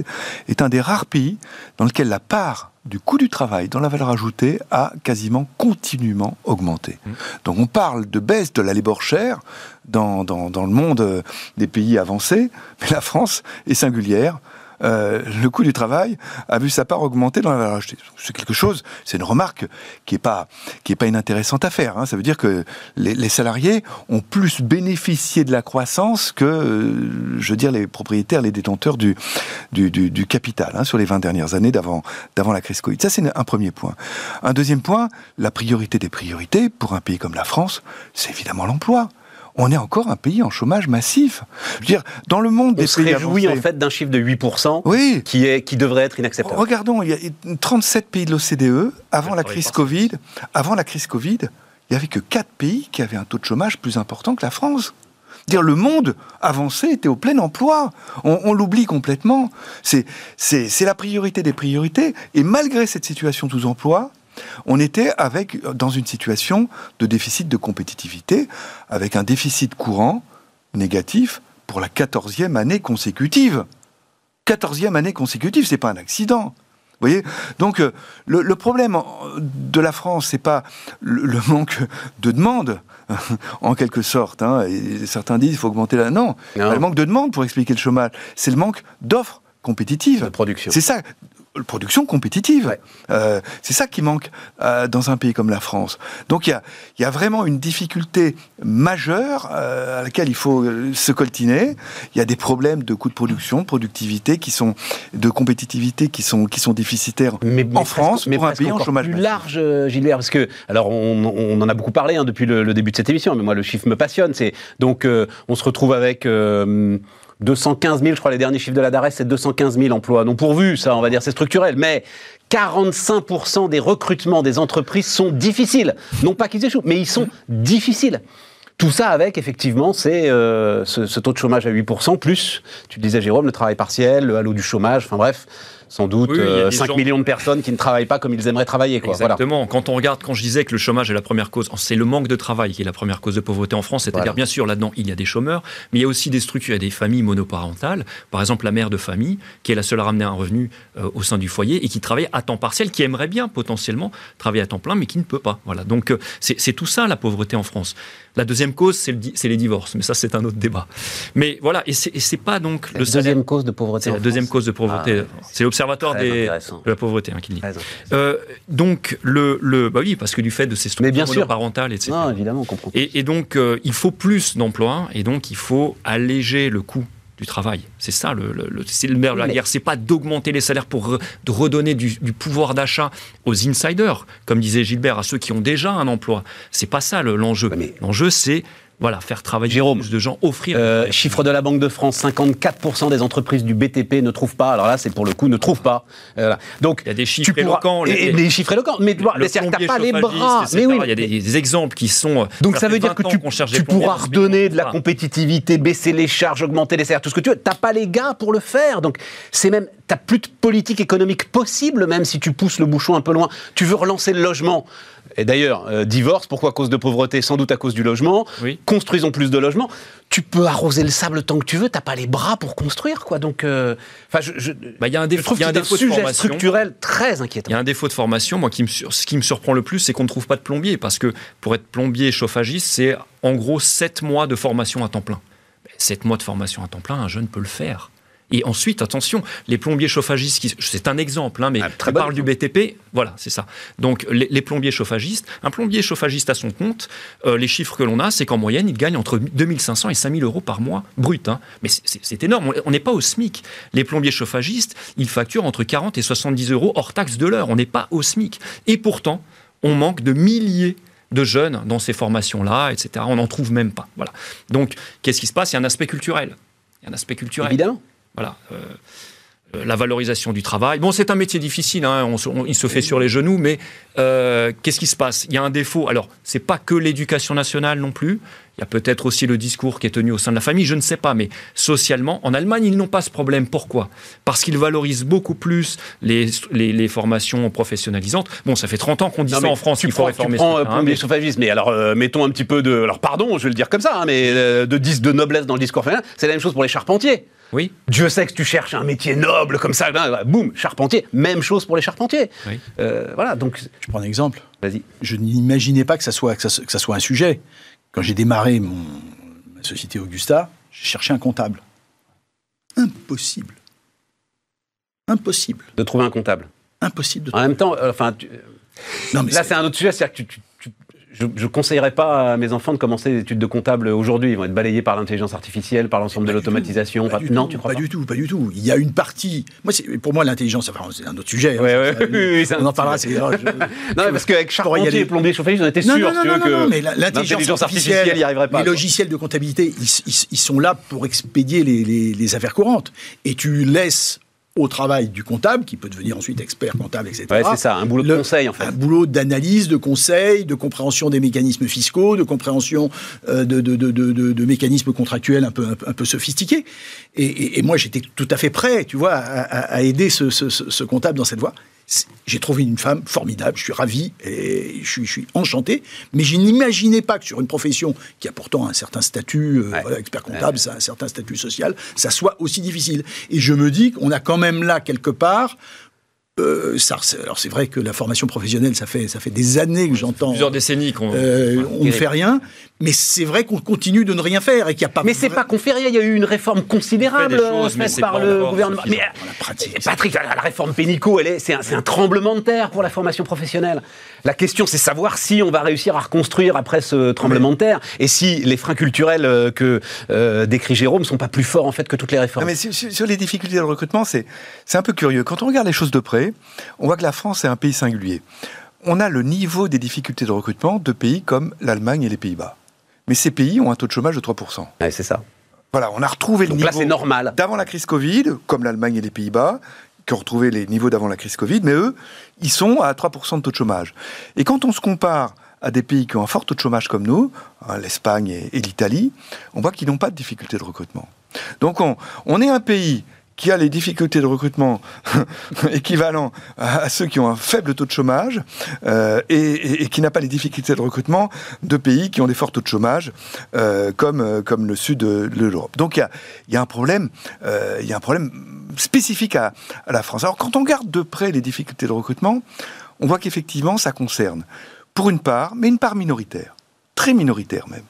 est un des rares pays dans lequel la part du coût du travail dans la valeur ajoutée a quasiment continuellement augmenté. Mmh. Donc on parle de baisse de la labor share dans, dans, dans le monde des pays avancés, mais la France est singulière. Euh, le coût du travail a vu sa part augmenter dans la valeur ajoutée. C'est quelque chose, c'est une remarque qui est pas pas inintéressante à faire. Hein. Ça veut dire que les, salariés ont plus bénéficié de la croissance que, euh, je veux dire, les propriétaires, les détenteurs du du, capital hein, sur les 20 dernières années d'avant la crise Covid. Ça, c'est un premier point. Un deuxième point, la priorité des priorités pour un pays comme la France, c'est évidemment l'emploi on est encore un pays en chômage massif. Je veux dire, dans le monde des pays réjouit en fait d'un chiffre de 8% oui. qui, est, qui devrait être inacceptable. Regardons, il y a 37 pays de l'OCDE, avant la crise Covid, avant la crise Covid, il n'y avait que 4 pays qui avaient un taux de chômage plus important que la France. Dire le monde avancé était au plein emploi. On, on l'oublie complètement. C'est la priorité des priorités. Et malgré cette situation sous emploi, on était avec, dans une situation de déficit de compétitivité, avec un déficit courant négatif pour la quatorzième année consécutive. Quatorzième année consécutive, c'est pas un accident. Vous voyez? Donc, euh, le, problème de la France, c'est pas le, manque de demande, en quelque sorte. Hein, et certains disent qu'il faut augmenter la. Non, non. le manque de demande pour expliquer le chômage, c'est le manque d'offres compétitives. De production. C'est ça production compétitive. Euh, c'est ça qui manque euh, dans un pays comme la France. Donc il y a, y a, vraiment une difficulté majeure euh, à laquelle il faut se coltiner. Il y a des problèmes de coûts de production, de productivité qui sont de compétitivité qui sont qui sont déficitaires mais, en France, mais pour un pays en chômage plus large, Gilbert, parce que alors on, on en a beaucoup parlé hein, depuis le, le, début de cette émission, mais moi le chiffre me passionne. C'est donc on se retrouve avec 215 000, je crois, les derniers chiffres de la DARES, c'est 215 000 emplois non pourvus, ça, on va dire, c'est structurel. Mais 45% des recrutements des entreprises sont difficiles. Non pas qu'ils échouent, mais ils sont difficiles. Tout ça avec, effectivement, c'est euh, ce, ce, taux de chômage à 8%, plus, tu le disais Jérôme, le travail partiel, le halo du chômage, enfin bref, sans doute 5 euh, millions de personnes qui ne travaillent pas comme ils aimeraient travailler. Quoi. Exactement. Quand on regarde, quand je disais que le chômage est la première cause, c'est le manque de travail qui est la première cause de pauvreté en France. C'est-à-dire, bien sûr, là-dedans, il y a des chômeurs, mais il y a aussi des structures, il y a des familles monoparentales. Par exemple, la mère de famille, qui est la seule à ramener un revenu euh, au sein du foyer et qui travaille à temps partiel, qui aimerait bien potentiellement travailler à temps plein, mais qui ne peut pas. Voilà. Donc, euh, c'est tout ça, la pauvreté en France. La deuxième cause, c'est les divorces, mais ça, c'est un autre débat. Mais voilà, et c'est pas donc la le deuxième cause de pauvreté. C'est la deuxième cause de pauvreté. Ah, c'est l'observatoire de la pauvreté hein, qui dit. Euh, donc le, le, bah oui, parce que du fait de ces structures parentales, etc. Non, évidemment, on comprend. Et, et donc euh, il faut plus d'emplois, et donc il faut alléger le coût du travail. C'est ça le, le, c'est le nerf de la guerre. C'est pas d'augmenter les salaires pour de redonner du, du pouvoir d'achat aux insiders, comme disait Gilbert, à ceux qui ont déjà un emploi. C'est pas ça l'enjeu. L'enjeu, c'est voilà, faire travailler Jérôme, plus de gens, offrir. Euh, chiffre de la Banque de France 54% des entreprises du BTP ne trouvent pas. Alors là, c'est pour le coup, ne trouvent pas. Euh, donc, il y a des chiffres éloquents. Les, des chiffres éloquents. Mais tu n'as pas les bras. Mais oui. Il y a des, exemples qui sont. Euh, donc ça veut dire que tu, tu pourras redonner de la compétitivité, baisser les charges, augmenter les salaires, tout ce que tu veux. T'as pas les gars pour le faire. Donc c'est même. T'as plus de politique économique possible, même si tu pousses le bouchon un peu loin. Tu veux relancer le logement. Et d'ailleurs, euh, divorce, pourquoi à cause de pauvreté? Sans doute à cause du logement. Construisons plus de logements. Tu peux arroser le sable tant que tu veux, t'as pas les bras pour construire, quoi. Donc, euh, je, bah, y a un défaut, trouve y a un, défaut sujet de structurel très inquiétant. Il y a un défaut de formation. Moi, qui me, ce qui me surprend le plus, c'est qu'on ne trouve pas de plombier, parce que pour être plombier chauffagiste, c'est en gros 7 mois de formation à temps plein. 7 mois de formation à temps plein, un jeune peut le faire. Et ensuite, attention, les plombiers chauffagistes, c'est un exemple, hein, mais ah, parle du BTP, voilà, c'est ça. Donc les, plombiers chauffagistes, un plombier chauffagiste à son compte, euh, les chiffres que l'on a, c'est qu'en moyenne, il gagne entre 2500 et 5000 euros par mois brut. Hein. Mais c'est énorme, on n'est pas au SMIC. Les plombiers chauffagistes, ils facturent entre 40 et 70 euros hors taxe de l'heure. On n'est pas au SMIC. Et pourtant, on manque de milliers de jeunes dans ces formations-là, etc. On n'en trouve même pas. Voilà. Donc, qu'est-ce qui se passe? Il y a un aspect culturel. Il y a un aspect culturel. Évidemment. Voilà. Euh, euh, la valorisation du travail. Bon, c'est un métier difficile, hein, il se fait sur les genoux, mais euh, qu'est-ce qui se passe? Il y a un défaut. Alors, c'est pas que l'éducation nationale non plus. Il y a peut-être aussi le discours qui est tenu au sein de la famille, je ne sais pas, mais socialement, en Allemagne, ils n'ont pas ce problème. Pourquoi? Parce qu'ils valorisent beaucoup plus les, les, formations professionnalisantes. Bon, ça fait 30 ans qu'on dit ça en France, il faut réformer tu prends, ça. Hein, mais... mais alors mettons un petit peu de... Alors pardon, je vais le dire comme ça, hein, mais de, de noblesse dans le discours féminin, c'est la même chose pour les charpentiers. Oui. Dieu sait que tu cherches un métier noble comme ça, boum, charpentier. Même chose pour les charpentiers. Euh, voilà, donc. Je prends un exemple. Vas-y. Je n'imaginais pas que ça, soit, que, ça, soit un sujet. Quand j'ai démarré mon, ma société Augusta, j'ai cherché un comptable. Impossible. Impossible. De trouver un comptable. Impossible. De en même temps, euh, enfin, non, mais là c'est un autre sujet, c'est-à-dire que tu je ne conseillerais pas à mes enfants de commencer des études de comptable aujourd'hui. Ils vont être balayés par l'intelligence artificielle, par l'ensemble de l'automatisation. non, tu crois pas, pas du tout, pas du tout. Il y a une partie. Moi, pour moi, l'intelligence, enfin, c'est un autre sujet. Ouais, hein, ouais, on en parlera. non, parce qu'avec charpentier et plombier chauffagiste, on était sûr que mais l'intelligence artificielle, n'y arriverait pas. Les logiciels de comptabilité, ils, sont là pour expédier les, les affaires courantes. Et tu laisses au travail du comptable, qui peut devenir ensuite expert comptable, etc. Ouais, c'est ça, un boulot de conseil en fait. Un boulot d'analyse, de conseil, de compréhension des mécanismes fiscaux, de compréhension euh, de, de, de, de, mécanismes contractuels un peu, un, peu sophistiqués. Et, et, moi, j'étais tout à fait prêt, tu vois, à, à aider ce, ce, ce, comptable dans cette voie j'ai trouvé une femme formidable, je suis ravi et je suis, je suis enchanté, mais je n'imaginais pas que sur une profession qui a pourtant un certain statut, euh, expert comptable, ça a un certain statut social, ça soit aussi difficile. Et je me dis qu'on a quand même là, quelque part, euh, ça, alors c'est vrai que la formation professionnelle, ça fait, ça fait des années que j'entends. Plusieurs décennies qu'on. euh, on ne fait rien, mais c'est vrai qu'on continue de ne rien faire et qu'il n'y a pas. Mais c'est pas qu'on fait rien, il y a eu une réforme considérable choses, euh, mais par le gouvernement. Mais la pratique. Patrick, la, la réforme Pénicaud, elle est, c'est un, tremblement de terre pour la formation professionnelle. La question, c'est savoir si on va réussir à reconstruire après ce tremblement de terre, et si les freins culturels que euh, décrit Jérôme sont pas plus forts en fait que toutes les réformes. Non, mais sur, sur- sur les difficultés de recrutement, c'est c'est un peu curieux. Quand on regarde les choses de près, on voit que la France est un pays singulier. On a le niveau des difficultés de recrutement de pays comme l'Allemagne et les Pays-Bas. Mais ces pays ont un taux de chômage de 3%. Ouais, c'est ça. Voilà, on a retrouvé Donc le niveau normal. d'avant la crise Covid, comme l'Allemagne et les Pays-Bas, qui ont retrouvé les niveaux d'avant la crise Covid, mais eux, ils sont à 3% de taux de chômage. Et quand on se compare à des pays qui ont un fort taux de chômage comme nous, hein, l'Espagne et, et l'Italie, on voit qu'ils n'ont pas de difficultés de recrutement. Donc on, on est un pays qui a les difficultés de recrutement équivalents à, ceux qui ont un faible taux de chômage euh, et, qui n'a pas les difficultés de recrutement de pays qui ont des forts taux de chômage euh, comme, euh, comme le sud de, l'Europe. Donc il y a, il y a un problème, il y a un problème spécifique à, à la France. Alors quand on regarde de près les difficultés de recrutement, on voit qu'effectivement ça concerne, pour une part, mais une part minoritaire, très minoritaire même,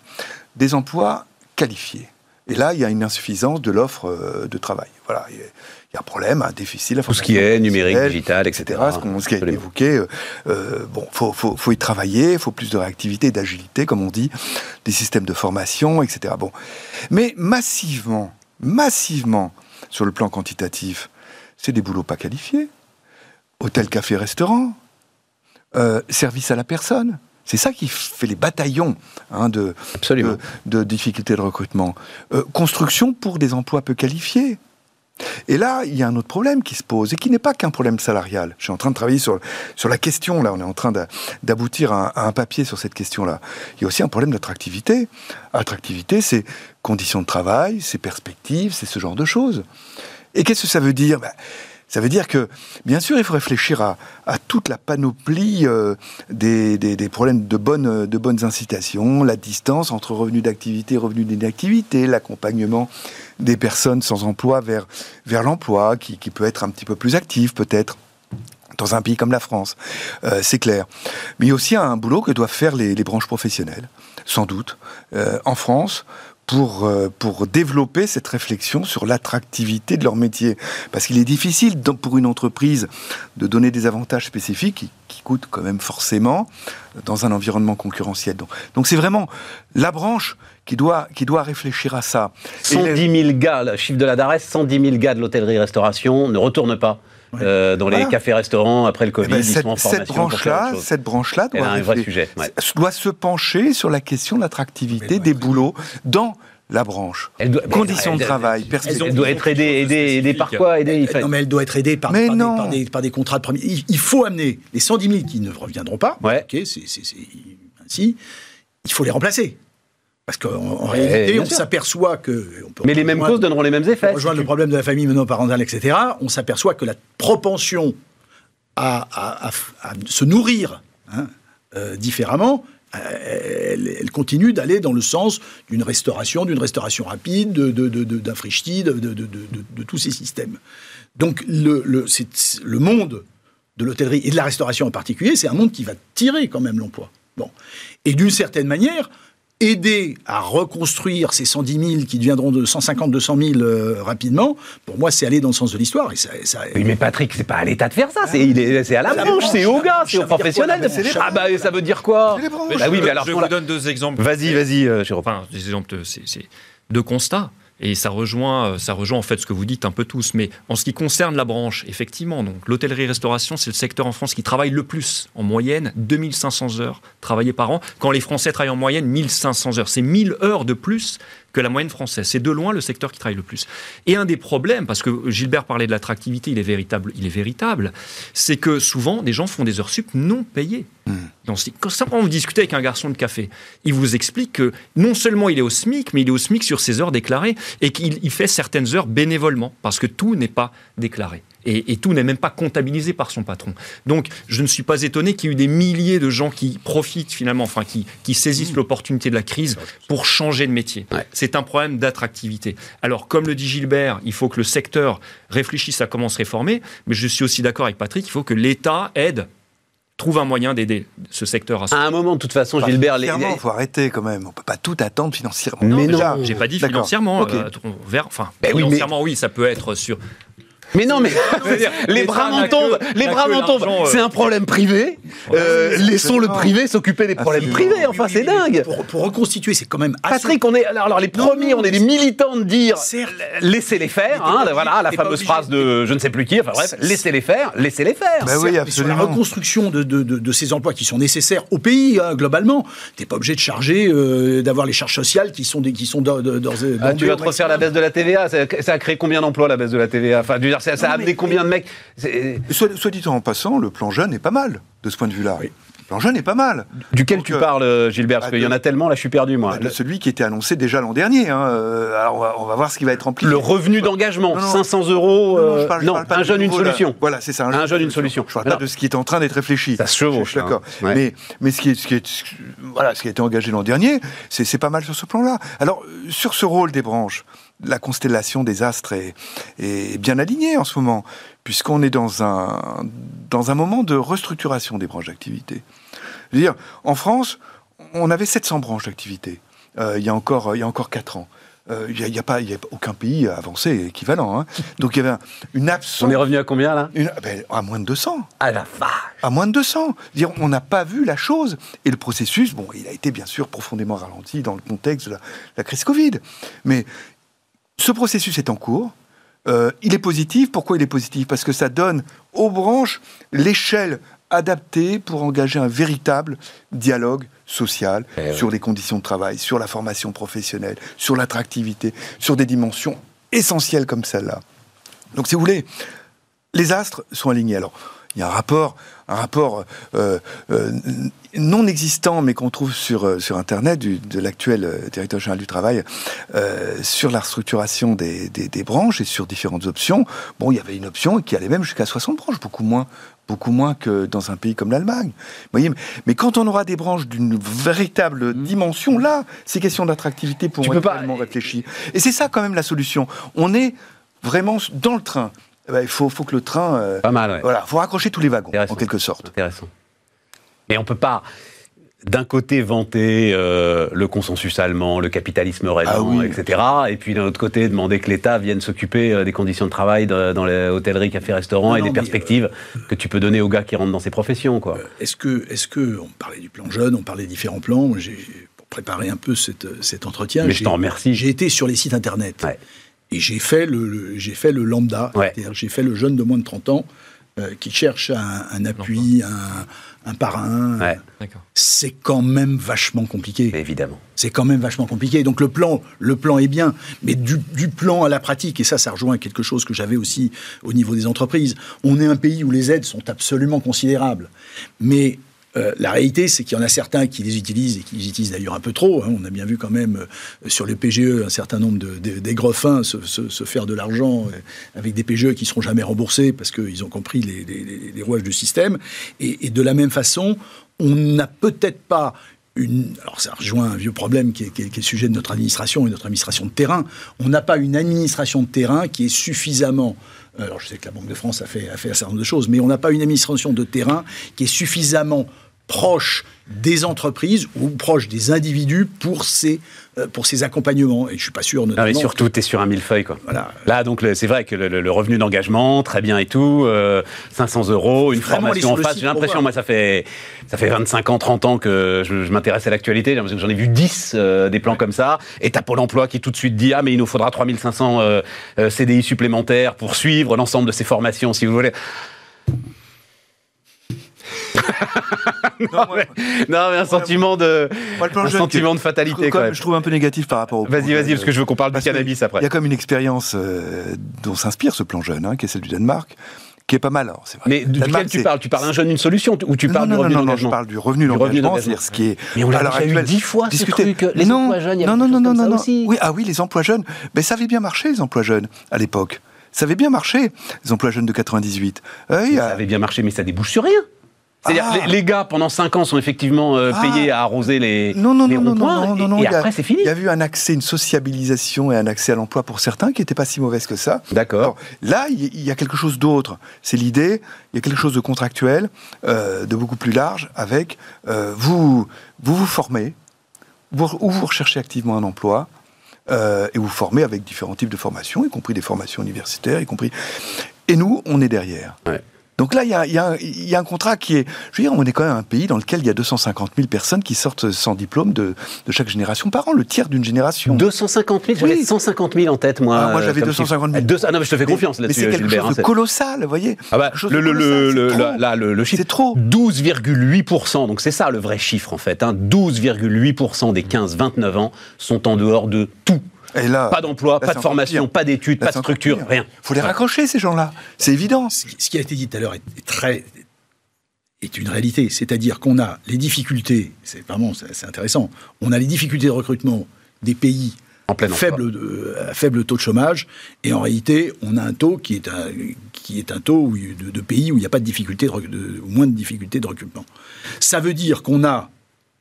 des emplois qualifiés. Et là, il y a une insuffisance de l'offre euh, de travail. Voilà, il y a- un problème, un déficit. Tout ce qui est numérique, digital, etc. Ce, qu'on- ce qui a été évoqué, euh, euh, bon, faut, faut, faut y travailler, il faut plus de réactivité, d'agilité, comme on dit, des systèmes de formation, etc. Bon, mais massivement, massivement, sur le plan quantitatif, c'est des boulots pas qualifiés. Hôtel, café, restaurant, euh, service à la personne. C'est ça qui fait les bataillons hein, de, Absolument. de, de difficultés de recrutement. Euh, construction pour des emplois peu qualifiés. Et là, il y a un autre problème qui se pose, et qui n'est pas qu'un problème salarial. Je suis en train de travailler sur, sur la question, là, on est en train d'a- d'aboutir à, un- à un papier sur cette question-là. Il y a aussi un problème d'attractivité. Attractivité, c'est conditions de travail, c'est perspectives, c'est ce genre de choses. Et qu'est-ce que ça veut dire? Ben, Ça veut dire que, bien sûr, il faut réfléchir à, toute la panoplie euh, des, problèmes de bonnes, incitations, la distance entre revenus d'activité et revenus d'inactivité, l'accompagnement des personnes sans emploi vers, l'emploi, qui, peut être un petit peu plus actif peut-être dans un pays comme la France, Euh, c'est clair. Mais il y a aussi un boulot que doivent faire les, les branches professionnelles, sans doute, euh, en France, pour, euh, pour développer cette réflexion sur l'attractivité de leur métier. Parce qu'il est difficile pour une entreprise de donner des avantages spécifiques qui, qui coûtent quand même forcément dans un environnement concurrentiel. Donc donc c'est vraiment la branche qui doit, qui doit réfléchir à ça. Et 110 les- 000 gars, le chiffre de la DARES, 110 000 gars de l'hôtellerie-restauration ne retournent pas euh, dans les cafés-restaurants après le Eh Covid. ben, ils cette, sont en branche-là, cette branche-là Elle doit, a un vrai réfléch- sujet, ouais. doit se pencher sur la question de l'attractivité des boulots dans la branche. Elle doit- Conditions elle- de elle- travail, Elle perspectives. doit être aidée, aidée, aidée par quoi aidée, il fait- Non, mais elle doit être aidée par, des, par des- par des contrats de premier. Il, il faut amener les 110 000 qui ne reviendront pas. Ouais. Ok, c'est ainsi. Il faut les remplacer. Parce qu'en réalité, bien on s'aperçoit que. on Mais les mêmes causes donneront les mêmes effets. rejoindre le problème de la famille monoparentale, etc., on s'aperçoit que la propension à, à- à- à se nourrir hein, euh, différemment, euh, elle, elle continue d'aller dans le sens d'une restauration, d'une restauration rapide, de, de, de- de- d'un frichti, de, de- de- de- de tous ces systèmes. Donc le, le, le monde de l'hôtellerie et de la restauration en particulier, c'est un monde qui va tirer quand même l'emploi. Bon. Et d'une certaine manière, aider à reconstruire ces 110 000 qui deviendront de 150, 200 000 euh, rapidement, pour moi, c'est aller dans le sens de l'histoire. Et ça, ça- Oui, mais Patrick, c'est pas à l'État de faire ça, c'est il est- c'est à la dépend, c'est aux ça- gars, c'est aux quoi, professionnels. c'est Ah bah ça veut dire quoi Bah je oui, mais je vous là- donne deux exemples. Vas-y, vas-y, euh, Jérôme. Enfin, des exemples, c'est c'est deux constats. Et ça rejoint, euh, ça rejoint en fait ce que vous dites un peu tous. Mais en ce qui concerne la branche, effectivement, l'hôtellerie-restauration, c'est le secteur en France qui travaille le plus, en moyenne, 2500 heures travaillées par an. Quand les Français travaillent en moyenne 1500 heures, c'est 1000 heures de plus que la moyenne française. C'est de loin le secteur qui travaille le plus. Et un des problèmes, parce que Gilbert parlait de l'attractivité, il est véritable, il est véritable, c'est que souvent des gens font des heures sup non payées. Dans ce- Quand vous discutez avec un garçon de café, il vous explique que non seulement il est au SMIC, mais il est au SMIC sur ses heures déclarées et qu'il il fait certaines heures bénévolement, parce que tout n'est pas déclaré. Et, tout n'est même pas comptabilisé par son patron. Donc, je ne suis pas étonné qu'il y ait eu des milliers de gens qui profitent finalement, enfin, qui, qui saisissent mmh. l'opportunité de la crise pour changer de métier. C'est un problème d'attractivité. Alors, comme le dit Gilbert, il faut que le secteur réfléchisse à comment se réformer, mais je suis aussi d'accord avec Patrick, il faut que l'État aide trouve un moyen d'aider ce secteur à À un moment, de toute façon, Gilbert... Il faut arrêter quand même. On ne peut pas tout attendre financièrement. mais non, j'ai pas dit financièrement. Euh, enfin, ben financièrement, oui, ça peut être sur mais non, mais les bras m'en tombent, les bras m'en tombent. Euh. C'est un problème privé. Euh, laissons le privé s'occuper des problèmes privés. Enfin, c'est dingue. Pour, reconstituer, c'est quand même. Patrick, on est alors, les premiers, on est les militants de dire laissez-les faire. Hein, voilà la fameuse phrase de je ne sais plus qui. Enfin bref, laissez-les faire, laissez-les faire. Bah oui, absolument. la reconstruction de, de, de, ces emplois qui sont nécessaires au pays hein, globalement. T'es pas obligé de charger, euh, d'avoir les charges sociales qui sont des qui sont d'ores ah, Tu vas te refaire la baisse de la TVA. Ça, a créé combien d'emplois la baisse de la TVA? Enfin, ça, ça a amené combien de mecs soit, soit, dit en passant, le plan jeune est pas mal de ce point de vue-là. Le plan jeune est pas mal. Duquel tu euh, parles, euh, Gilbert Parce bah, qu'il y en a tellement, là, je suis perdu, moi. Bah, celui qui était annoncé déjà l'an dernier. Hein. Euh, alors, on va, voir ce qui va être rempli. Le revenu d'engagement, 500 euros. Non, un jeune, une solution. Voilà, c'est ça. Un, jeune, une solution. Je parle pas de ce qui est en train d'être réfléchi. Ça se chevauche. D'accord. Hein. Mais, mais ce, qui est, ce, qui est, voilà, ce qui a été engagé l'an dernier, c'est pas mal sur ce plan-là. Alors, sur ce rôle des branches, la constellation des astres est, est bien alignée en ce moment puisqu'on est dans un, dans un moment de restructuration des branches d'activité. Je veux dire, en France, on avait 700 branches d'activité euh, il, y a encore, il y a encore 4 ans. Euh, il n'y a, pas, a aucun pays avancé équivalent. Hein. Donc il y avait une absence. On est revenu à combien là? Ben, À moins de 200. À la vache À moins de 200. Dire, on n'a pas vu la chose. Et le processus, bon, il a été bien sûr profondément ralenti dans le contexte de la crise Covid. Mais ce processus est en cours. Euh, il est positif. Pourquoi il est positif? Parce que ça donne aux branches l'échelle adaptée pour engager un véritable dialogue social eh sur les conditions de travail, sur la formation professionnelle, sur l'attractivité, sur des dimensions essentielles comme celle-là. Donc, si vous voulez, les astres sont alignés. Alors, il y a un rapport, un rapport euh, euh, non existant, mais qu'on trouve sur, euh, sur Internet, de l'actuel directeur général du travail, sur la restructuration des, des, branches et sur différentes options. Bon, il y avait une option qui allait même jusqu'à 60 branches, beaucoup moins, beaucoup moins que dans un pays comme l'Allemagne. voyez, mais quand on aura des branches d'une véritable mmh. dimension, là, ces questions d'attractivité pourront être vraiment réfléchies. Et c'est ça quand même la solution. On est vraiment dans le train. Eh ben, il faut, faut, que le train. Euh, pas mal, Voilà, faut raccrocher tous les wagons, en quelque sorte. Intéressant. Et on peut pas d'un côté vanter euh, le consensus allemand, le capitalisme récent, ah etc. Et puis d'un autre côté demander que l'État vienne s'occuper euh, des conditions de travail dans les hôtelleries, cafés, restaurants et des perspectives que tu peux donner aux gars qui rentrent dans ces professions. Quoi. Est-ce que, est-ce que, on parlait du plan jeune, on parlait des différents plans, j'ai pour préparer un peu cet entretien. Mais je t'en remercie. J'ai été sur les sites internet. Et j'ai fait le, j'ai fait le lambda, j'ai fait le jeune de moins de 30 ans euh, qui cherche un, appui, un, un parrain. C'est quand même vachement compliqué. Évidemment. C'est quand même vachement compliqué. Donc le plan, le plan est bien, mais du, du plan à la pratique, et ça, ça rejoint quelque chose que j'avais aussi au niveau des entreprises. On est un pays où les aides sont absolument considérables, mais euh, la réalité, c'est qu'il y en a certains qui les utilisent et qui les utilisent d'ailleurs un peu trop. Hein. On a bien vu quand même euh, sur le PGE un certain nombre de, se, se, faire de l'argent euh, avec des PGE qui ne seront jamais remboursés parce qu'ils ont compris les, rouages du système. Et, de la même façon, on n'a peut-être pas une, alors ça rejoint un vieux problème qui est, est, sujet de notre administration et notre administration de terrain. On n'a pas une administration de terrain qui est suffisamment alors je sais que la Banque de France a fait, a fait un certain nombre de choses, mais on n'a pas une administration de terrain qui est suffisamment proche des entreprises ou proche des individus pour ces, euh, pour ces accompagnements. Et je suis pas sûr, notamment... Non, mais surtout, tu es sur un millefeuille, quoi. Voilà. Là, donc, c'est vrai que le, revenu d'engagement, très bien et tout, 500 euh, euros, une formation en face. J'ai l'impression, moi, ça fait, ça fait 25 ans, 30 ans que je, m'intéresse à l'actualité. J'en ai vu 10 euh, des plans comme ça. Et t'as Pôle emploi qui tout de suite dit, ah, mais il nous faudra 3500 CDI supplémentaires pour suivre l'ensemble de ces formations, si vous voulez non, mais, un sentiment de, un sentiment de fatalité. Je, trouve un peu négatif par rapport au. Vas-y, vas-y, parce que je veux qu'on parle du cannabis après. Il y a comme une expérience euh, dont s'inspire ce plan jeune, hein, qui est celle du Danemark qui est pas mal. Alors, vrai. Mais duquel tu parles? Tu parles d'un jeune, une solution Ou tu parles non, du revenu non, non, je parle du revenu d'engagement, c'est-à-dire ce qui est. Mais on l'a déjà eu dix fois discuté. ce truc. Les non, emplois jeunes, il y non, non, non, non, non. Oui, ah oui, les emplois jeunes. Mais ça avait bien marché, les emplois jeunes, à l'époque. Ça avait bien marché, les emplois jeunes de 98. Euh, a- Ça avait bien marché, mais ça débouche sur rien. C'est-à-dire, Ah. les, les gars, pendant 5 ans, sont effectivement euh, Ah. payés à arroser les, Non, non, les non, non, non, non, et- et, après, c'est fini. Il y a eu un accès, une sociabilisation et un accès à l'emploi pour certains qui n'était pas si mauvaise que ça. D'accord. Là, il y- y a quelque chose d'autre. C'est l'idée, il y a quelque chose de contractuel, euh, de beaucoup plus large, avec euh, vous, vous vous formez, vous, ou vous recherchez activement un emploi, euh, et vous formez avec différents types de formations, y compris des formations universitaires, y compris. Et nous, on est derrière. Ouais. Donc là, il y a, il y a un- il y a un contrat qui est. Je veux dire, on est quand même un pays dans lequel il y a 250 000 personnes qui sortent sans diplôme de, de chaque génération par an, le tiers d'une génération. 250 000, j'avais Oui. 150 000 en tête, moi. Ah, moi, j'avais comme 250 000. chiffre. Deux- ah non, mais je te fais confiance Mais là-dessus, c'est quelque Gilbert. chose hein, de c'est- colossal, vous voyez Ah bah, le, de le, colossal, le, chiffre. C'est trop. 12,8%, donc c'est ça le vrai chiffre en fait. Hein, 12,8% des 15-29 ans sont en dehors de tout. Et là, Pas d'emploi, pas de formation, pas d'études, pas de structure, pire. rien. faut les raccrocher, ces gens-là. C'est évident. Ce qui ce qui a été dit tout à l'heure est, très est une réalité, c'est-à-dire qu'on a les difficultés, c'est vraiment c'est intéressant. On a les difficultés de recrutement des pays En plein faible de- à faible taux de chômage, et en réalité, on a un taux qui est un, qui est un taux où il- de, de pays où il n'y a pas de difficulté, de, de- ou moins de difficultés de recrutement. Ça veut dire qu'on a,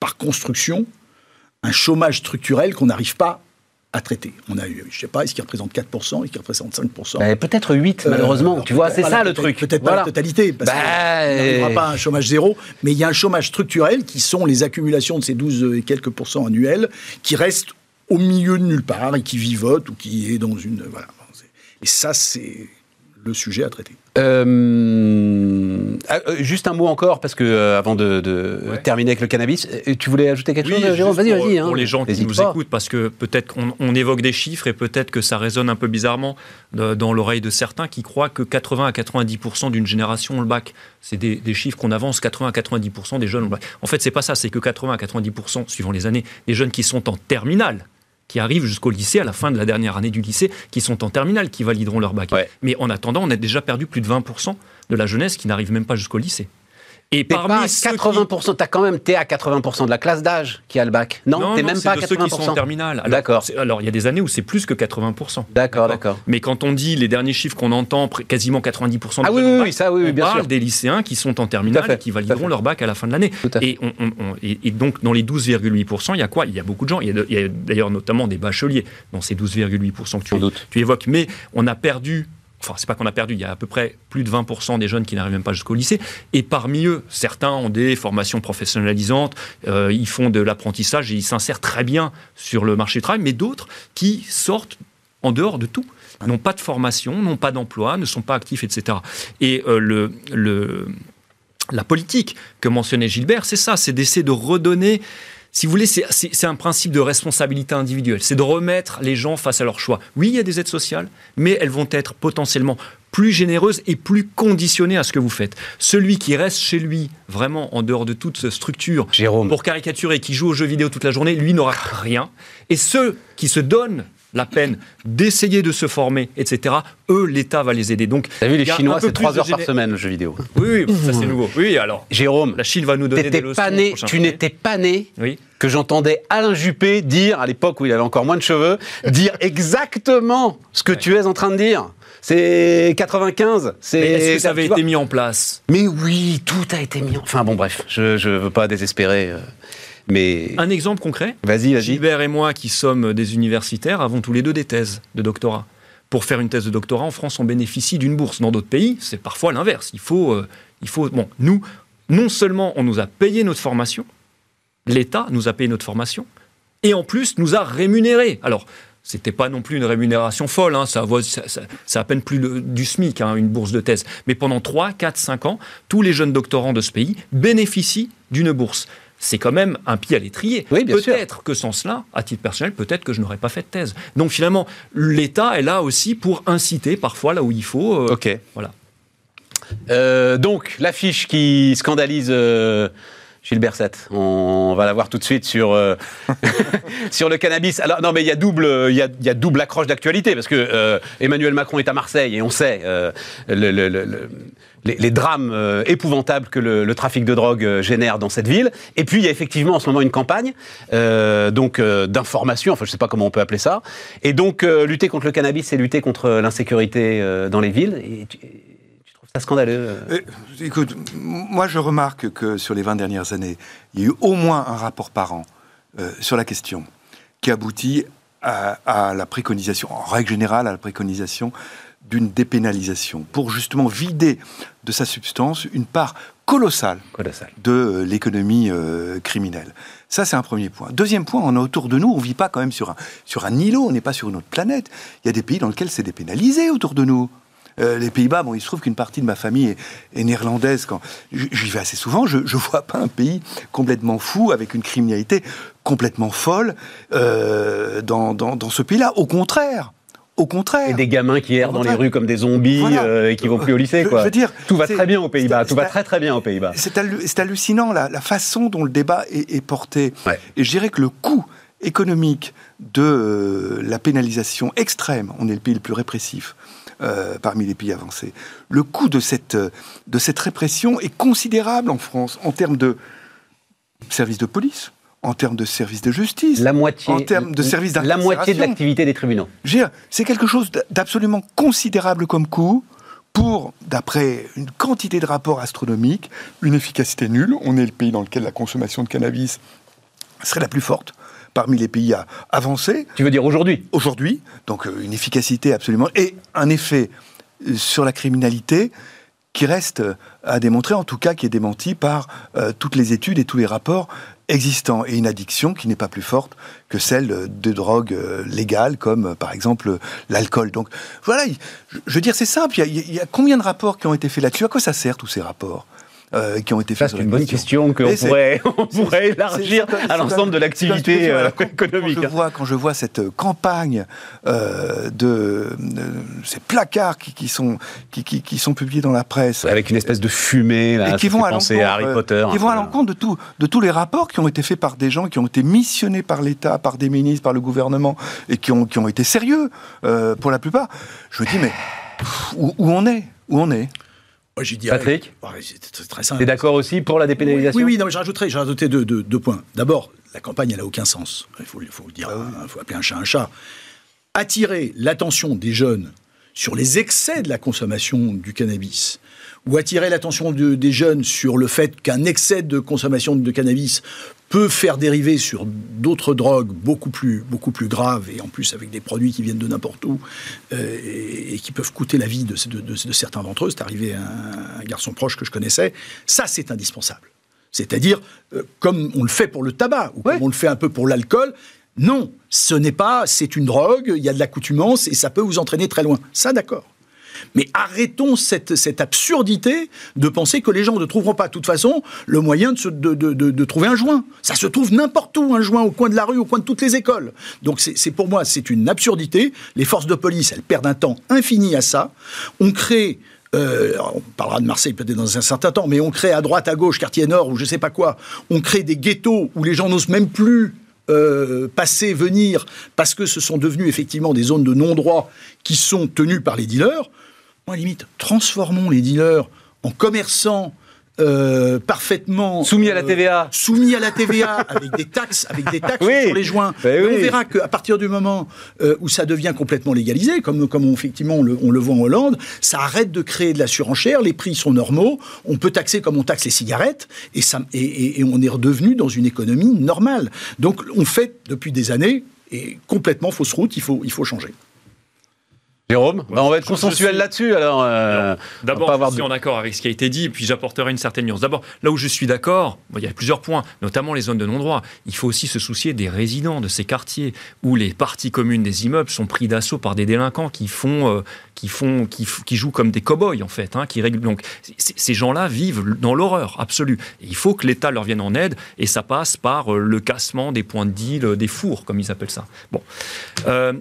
par construction, un chômage structurel qu'on n'arrive pas à traiter. On a eu, je sais pas, est-ce qu'il représente 4%, est-ce qu'il représente 5% Bah, peut-être 8, euh, malheureusement. tu vois, c'est ça le truc. Peut-être pas la totalité, parce Bah, qu'on euh, pas un chômage zéro, mais il y a un chômage structurel qui sont les accumulations de ces 12 et quelques pourcents annuels qui restent au milieu de nulle part et qui vivotent ou qui est dans une. Voilà. Et ça, c'est le sujet à traiter. Euh, ah, euh, juste un mot encore, parce que euh, avant de, de Ouais. terminer avec le cannabis, tu voulais ajouter quelque Oui, chose, Jérôme Vas-y, pour, vas-y. hein. pour les gens qui nous pas. écoutent, parce que peut-être qu'on on évoque des chiffres et peut-être que ça résonne un peu bizarrement dans l'oreille de certains qui croient que 80 à 90% d'une génération ont le bac. C'est des, des chiffres qu'on avance, 80 à 90% des jeunes ont le bac. En fait, c'est pas ça, c'est que 80 à 90%, suivant les années, des jeunes qui sont en terminale qui arrivent jusqu'au lycée, à la fin de la dernière année du lycée, qui sont en terminale, qui valideront leur bac. Ouais. Mais en attendant, on a déjà perdu plus de 20% de la jeunesse qui n'arrive même pas jusqu'au lycée. Et T'es pas à ceux qui- 80%, t'as quand même, t'es à 80% de la classe d'âge qui a le bac. Non, t'es même pas à de ceux qui sont en 80%. terminale. D'accord. Alors, il y a des années où c'est plus que 80%. D'accord, d'accord. Mais quand on dit les derniers chiffres qu'on entend, quasiment 90% de Ah oui, oui, bac, oui, ça, oui, on bien parle sûr. des lycéens qui sont en terminale et qui valideront leur bac à la fin de l'année. Et, on- on- on- et- et donc, dans les 12,8%, il y a quoi? Il y a beaucoup de gens. Il y a, d'ailleurs notamment des bacheliers dans ces 12,8% que tu évoques. Mais on a perdu. Enfin, c'est pas qu'on a perdu, il y a à peu près plus de 20% des jeunes qui n'arrivent même pas jusqu'au lycée. Et parmi eux, certains ont des formations professionnalisantes, euh, ils font de l'apprentissage et ils s'insèrent très bien sur le marché du travail, mais d'autres qui sortent en dehors de tout n'ont pas de formation, n'ont pas d'emploi, ne sont pas actifs, etc. Et euh, le, le, la politique que mentionnait Gilbert, c'est ça, c'est d'essayer de redonner, si vous voulez, c'est- un principe de responsabilité individuelle, c'est de remettre les gens face à leurs choix. Oui, il y a des aides sociales, mais elles vont être potentiellement plus généreuses et plus conditionnées à ce que vous faites. Celui qui reste chez lui, vraiment en dehors de toute structure, Jérôme. pour caricaturer, qui joue aux jeux vidéo toute la journée, lui n'aura rien. Et ceux qui se donnent la peine d'essayer de se former, etc., eux, l'État va les aider. Donc, T'as vu, les Chinois, c'est plus 3 de heures par semaine, le jeu vidéo. Oui, oui, ça c'est nouveau. Oui, alors, Jérôme, la Chine va nous donner des leçons. né, tu n'étais pas né Oui. que j'entendais Alain Juppé dire, à l'époque où il avait encore moins de cheveux, dire exactement ce que tu es en train de dire. C'est 95. C'est. Mais est-ce que ça avait été mis en place? Mais oui, tout a été mis. en- Enfin bon, bref, je je veux pas désespérer, euh, mais Un exemple concret vas-y, vas-y. Gilbert et moi, qui sommes des universitaires, avons tous les deux des thèses de doctorat. Pour faire une thèse de doctorat, en France, on bénéficie d'une bourse. Dans d'autres pays, c'est parfois l'inverse. Il faut, euh, il faut. Bon, nous, non seulement on nous a payé notre formation, l'État nous a payé notre formation, et en plus nous a rémunérés. Alors, c'était pas non plus une rémunération folle, hein, ça, à peine plus le- du SMIC, hein, une bourse de thèse. Mais pendant 3, 4, 5 ans, tous les jeunes doctorants de ce pays bénéficient d'une bourse. C'est quand même un pied à l'étrier. Oui, peut-être que sans cela, à titre personnel, peut-être que je n'aurais pas fait de thèse. Donc finalement, l'État est là aussi pour inciter parfois là où il faut. euh, Ok. Voilà. Euh, donc, l'affiche qui scandalise euh, Gilles Berset, on va la voir tout de suite sur, euh, sur le cannabis. Alors, non, mais il y a double, il y a, double accroche d'actualité, parce que euh, Emmanuel Macron est à Marseille, et on sait euh, le- le- le- le- les, drames épouvantables que le, trafic de drogue génère dans cette ville. Et puis, il y a effectivement en ce moment une campagne donc d'information, enfin, je ne sais pas comment on peut appeler ça. Et donc, lutter contre le cannabis, c'est lutter contre l'insécurité dans les villes. Ça scandaleux euh écoute, moi je remarque que sur les 20 dernières années, il y a eu au moins un rapport par an euh, sur la question qui aboutit à, à la préconisation, en règle générale, à la préconisation d'une dépénalisation pour justement vider de sa substance une part colossale Colossal. de euh, l'économie euh, criminelle. Ça, c'est un premier point. Deuxième point, on a autour de nous, on ne vit pas quand même sur un, sur un îlot, on n'est pas sur une autre planète. Il y a des pays dans lesquels c'est dépénalisé autour de nous. Euh, les Pays-Bas, bon, il se trouve qu'une partie de ma famille est, est néerlandaise. Quand j'y vais assez souvent, je ne vois pas un pays complètement fou, avec une criminalité complètement folle euh, dans, dans, dans ce pays-là. Au contraire, au contraire. Et des gamins qui errent dans les rues comme des zombies Voilà. euh, et qui vont plus au lycée. Je- Quoi. je veux dire, tout va très bien aux Pays-Bas. c'est- Tout va très très bien aux Pays-Bas. C'est hallu- c'est hallucinant la, la façon dont le débat est, est porté. Ouais. Et je dirais que le coût économique de euh, la pénalisation extrême, on est le pays le plus répressif euh, parmi les pays avancés, le coût de cette, de cette répression est considérable en France en termes de services de police, en termes de services de justice. La moitié, En termes de services La moitié de l'activité des tribunaux. C'est quelque chose d'absolument considérable comme coût pour, d'après une quantité de rapports astronomiques, une efficacité nulle. On est le pays dans lequel la consommation de cannabis serait la plus forte parmi les pays à- avancés Tu veux dire aujourd'hui? Aujourd'hui. Donc euh, une efficacité absolument et un effet euh, sur la criminalité qui reste euh, à démontrer, en tout cas qui est démenti par euh, toutes les études et tous les rapports existants, et une addiction qui n'est pas plus forte que celle de drogues légales, comme par exemple l'alcool. Donc voilà, il- je je veux dire, c'est simple, il y, a, il y a combien de rapports qui ont été faits là-dessus? À quoi ça sert tous ces rapports? Euh, qui ont été Ça, faits c'est une bonne question qu'on pourrait, on pourrait élargir à l'ensemble de l'activité euh, économique. Quand je, hein. vois, quand je vois cette euh, campagne euh, de, de- ces placards qui, qui sont, qui, qui- qui sont publiés dans la presse, Avec une espèce de fumée, là, et qui vont à Harry Potter. qui vont à peu. l'encontre de, tout- de tous les rapports qui ont été faits par des gens qui ont été missionnés par l'État, par des ministres, par le gouvernement, et qui ont, qui ont été sérieux pour la plupart. Je me dis, mais où on est? Où on est? Moi, dirais- Patrick Ouais, c'est très, simple. T'es d'accord aussi pour la dépénalisation Oui, oui, non, mais je rajouterai, je rajouterai deux, deux- deux points. D'abord, la campagne, elle n'a aucun sens. Il faut, le dire, il faut appeler un chat un chat. Attirer l'attention des jeunes sur les excès de la consommation du cannabis, ou attirer l'attention de- des jeunes sur le fait qu'un excès de consommation de cannabis peut faire dériver sur d'autres drogues beaucoup plus, beaucoup plus graves, et en plus avec des produits qui viennent de n'importe où, euh, et, et qui peuvent coûter la vie de, de- de- de certains d'entre eux. C'est arrivé à un, un garçon proche que je connaissais. Ça, c'est indispensable. C'est-à-dire, euh, comme on le fait pour le tabac, ou comme on le fait un peu pour l'alcool, non, ce n'est pas, c'est une drogue, il y a de l'accoutumance, et ça peut vous entraîner très loin. Ça, d'accord. Mais arrêtons cette, absurdité de penser que les gens ne trouveront pas, de toute façon, le moyen de, trouver un joint. Ça se trouve n'importe où, un joint, au coin de la rue, au coin de toutes les écoles. Donc c'est pour moi, c'est une absurdité. Les forces de police, elles perdent un temps infini à ça. On crée... euh, on parlera de Marseille peut-être dans un certain temps, mais on crée à droite, à gauche, quartier nord ou je sais pas quoi, on crée des ghettos où les gens n'osent même plus euh, passer, venir, parce que ce sont devenus effectivement des zones de non-droit qui sont tenues par les dealers. Moi, limite, transformons les dealers en commerçants euh, parfaitement Soumis à la euh, TVA. soumis à la TVA avec des taxes, avec des taxes Oui. sur les joints. Ben oui. On verra qu'à partir du moment euh, où ça devient complètement légalisé, comme, comme on, effectivement on le, on le voit en Hollande, ça arrête de créer de la surenchère, les prix sont normaux, on peut taxer comme on taxe les cigarettes, et, ça, et, et- et on est redevenu dans une économie normale. Donc on fait depuis des années, et complètement fausse route, il faut, il faut changer. Jérôme Bah, On va être consensuel suis- là-dessus, alors. euh, D'abord, je avoir suis de- en accord avec ce qui a été dit, puis j'apporterai une certaine nuance. D'abord, là où je suis d'accord, bon, il y a plusieurs points, notamment les zones de non-droit. Il faut aussi se soucier des résidents de ces quartiers où les parties communes des immeubles sont pris d'assaut par des délinquants qui font, euh, qui font, qui, jouent comme des cow-boys en fait, hein, qui règlent. Donc, ces gens-là vivent dans l'horreur absolue. Et il faut que l'État leur vienne en aide, et ça passe par euh, le cassement des points de deal, des fours, comme ils appellent ça. Bon, un,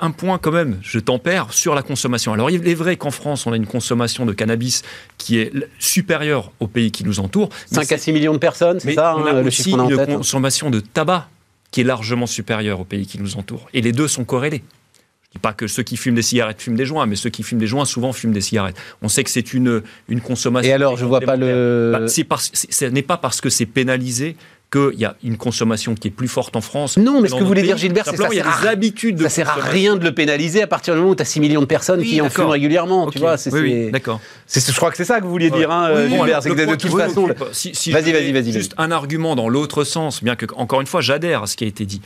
un point quand même, je tempère. Regard sur la consommation. Alors, il est vrai qu'en France, on a une consommation de cannabis qui est supérieure aux pays qui nous entourent. 5 à 6 millions de personnes, c'est ça on a hein, aussi a une tête consommation de tabac qui est largement supérieure aux pays qui nous entourent. Et les deux sont corrélés. Je ne dis pas que ceux qui fument des cigarettes fument des joints, mais ceux qui fument des joints souvent fument des cigarettes. On sait que c'est une, une consommation. Et alors, je vois pas le- Bah, c'est parce- c'est- ce n'est pas parce que c'est pénalisé qu'il y a une consommation qui est plus forte en France. Non, mais ce que voulait d'autres dire. Gilbert, c'est que ça il y a sert à- habitudes de Ça sert à rien de le pénaliser à partir du moment où tu as 6 millions de personnes Oui, qui en fument régulièrement. Ok. Tu vois, c'est, oui, d'accord. je crois que c'est ça que vous vouliez dire, hein, Oui, Gilbert. c'est que de toute façon. Vas-y, vas-y, vas-y, Juste un argument dans l'autre sens, bien que, encore une fois, j'adhère à ce qui a été dit.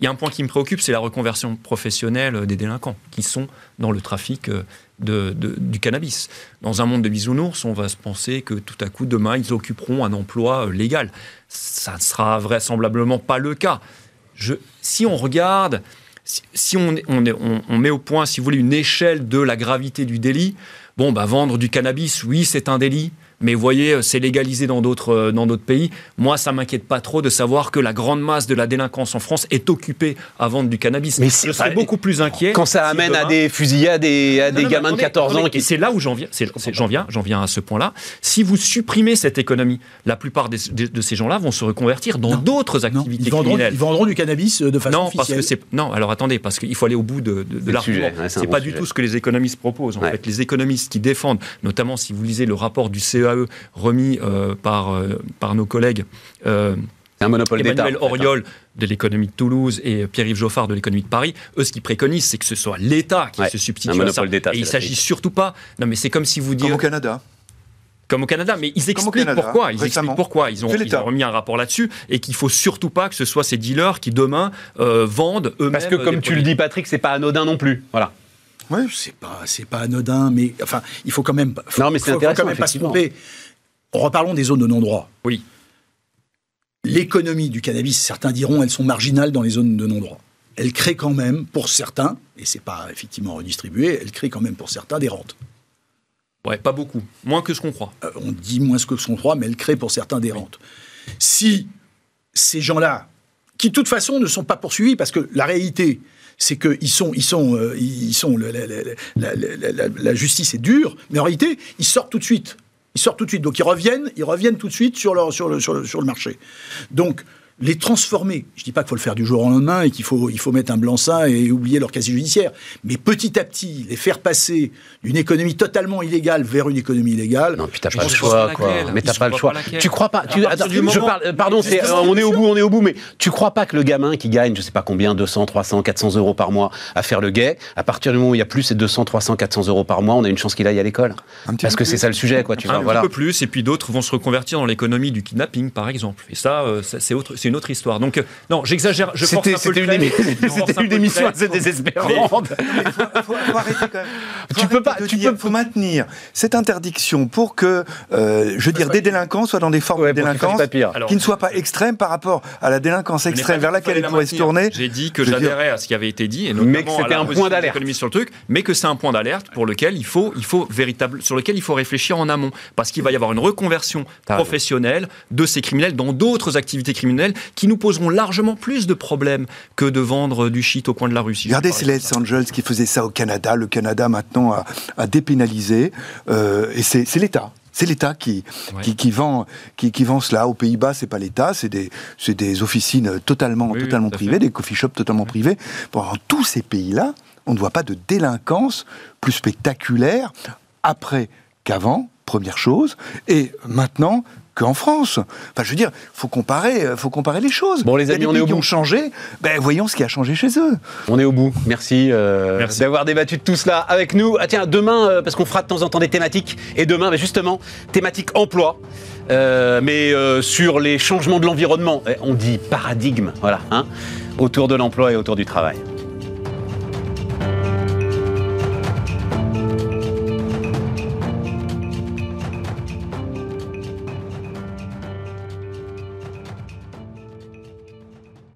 Il y a un point qui me préoccupe, c'est la reconversion professionnelle des délinquants qui sont dans le trafic euh, du cannabis. Dans un monde de bisounours, on va se penser que tout à coup, demain, ils occuperont un emploi euh, légal. Ça ne sera vraisemblablement pas le cas. Si on regarde, si, on met au point, si vous voulez, une échelle de la gravité du délit, bon, bah, vendre du cannabis, oui, c'est un délit. Mais vous voyez, euh, c'est légalisé dans d'autres euh, dans d'autres pays. Moi, ça m'inquiète pas trop de savoir que la grande masse de la délinquance en France est occupée à vendre du cannabis. Mais je serais beaucoup plus inquiet. Quand ça si amène à des fusillades et à non, des non, gamins de attendez, 14 ans qui. C'est là où j'en viens, j'en viens, j'en viens à ce point-là. Si vous supprimez cette économie, la plupart des- de ces gens-là vont se reconvertir dans d'autres activités ils, vendront, criminelles. ils vendront du cannabis euh, de façon Non, parce que c'est non. Alors attendez, parce qu'il faut aller au bout de, de, de l'argument. ouais, c'est bon pas du tout ce que les économistes proposent. En Ouais. fait, les économistes qui défendent, notamment si vous lisez le rapport du Remis euh, par euh, par nos collègues. euh, un monopole. Emmanuel. Auriol de l'économie de Toulouse et Pierre-Yves Geoffard de l'économie de Paris, eux, ce qu'ils préconisent, c'est que ce soit l'État qui Ouais, se un substitue à monopole ça. Et il la s'agit surtout pas. Non, mais c'est comme si vous Comme dites au Canada. comme au Canada, mais ils Comme expliquent Canada, pourquoi. Ils récemment. expliquent pourquoi. Ils ont, ils ont remis un rapport là-dessus et qu'il faut surtout pas que ce soit ces dealers qui demain euh, vendent eux-mêmes. Parce que, comme tu le dis, Patrick, c'est pas anodin non plus. Voilà. C'est pas, c'est pas anodin, mais enfin, il faut quand même, faut, Non, mais c'est faut- faut intéressant, quand même pas se tromper. Reparlons des zones de non-droit. Oui. L'économie du cannabis, certains diront, elles sont marginales dans les zones de non-droit. Elle crée quand même, pour certains, et c'est pas effectivement redistribué, elle crée quand même pour certains des rentes. Ouais, pas beaucoup, moins que ce qu'on croit. Euh, on dit moins ce que ce qu'on croit, mais elle crée pour certains des rentes. Si ces gens-là, qui de toute façon ne sont pas poursuivis, parce que la réalité, c'est qu'ils sont, ils sont, ils sont, la, justice est dure, mais en réalité, ils sortent tout de suite. Ils sortent tout de suite. Donc ils reviennent, ils reviennent tout de suite sur, leur, le, sur, le, sur le marché. Donc les transformer, je dis pas qu'il faut le faire du jour au lendemain et qu'il faut, il faut mettre un blanc-seing et oublier leur casier judiciaire, mais petit à petit, les faire passer d'une économie totalement illégale vers une économie légale. Non, puis t'as pas le choix, quoi. laquelle. Mais t'as pas le choix. Tu crois pas tu, attends, je moment- parle, Pardon, euh, on est au bout, on est au bout, mais tu crois pas que le gamin qui gagne, je sais pas combien, 200, 300, 400 euros par mois à faire le gay, à partir du moment où il y a plus ces 200, 300, 400 euros par mois, on a une chance qu'il aille à l'école. Parce que plus. c'est ça le sujet, quoi. Tu un vois, petit voilà. peu plus, et puis d'autres vont se reconvertir dans l'économie du kidnapping, par exemple. Et ça, euh, ça, c'est autre, c'est une autre histoire. Donc, euh, non, j'exagère. Je C'était un une, trait. émi- Je force un c'était peu une émission assez désespérante. faut, faut- faut arrêter quand même. Faut Tu peux pas- tu dire- peux- faut maintenir cette interdiction pour que, euh, je veux dire, des délinquants soient dans des formes Ouais, de délinquance qui ne soient pas extrêmes par rapport à la délinquance extrême vers laquelle ils pourraient se tourner. J'ai dit que j'adhérais à ce qui avait été dit, et Mais que c'était un point d'alerte. économistes sur le truc, mais que c'est un point d'alerte pour lequel il faut, il faut véritable, sur lequel il faut réfléchir en amont, parce qu'il va y avoir une reconversion professionnelle de ces criminels dans d'autres activités criminelles qui nous poseront largement plus de problèmes que de vendre du shit au coin de la rue. si je Regardez, c'est les. Hells Angels qui faisaient ça au Canada. Le Canada, maintenant, a, a dépénalisé. euh, et c'est l'État. C'est l'État qui, Ouais. qui, qui vend, qui, qui vend cela. Aux Pays-Bas, c'est pas l'État, c'est des, c'est des officines totalement, Oui, oui, totalement privées, fait. des coffee shops totalement privés. Bon, dans tous ces pays-là, on ne voit pas de délinquance plus spectaculaire après qu'avant, première chose, et maintenant qu'en France. Enfin, je veux dire, faut comparer, euh, faut comparer les choses. Bon, les amis, on est pays au qui bout. ont changé. Ben, voyons ce qui a changé chez eux. On est au bout. Merci, euh, Merci. d'avoir débattu de tout cela avec nous. Ah tiens, demain, euh, parce qu'on fera de temps en temps des thématiques, et demain, bah, justement, thématique emploi, euh, mais euh, sur les changements de l'environnement. Eh, On dit paradigme, voilà, hein, autour de l'emploi et autour du travail.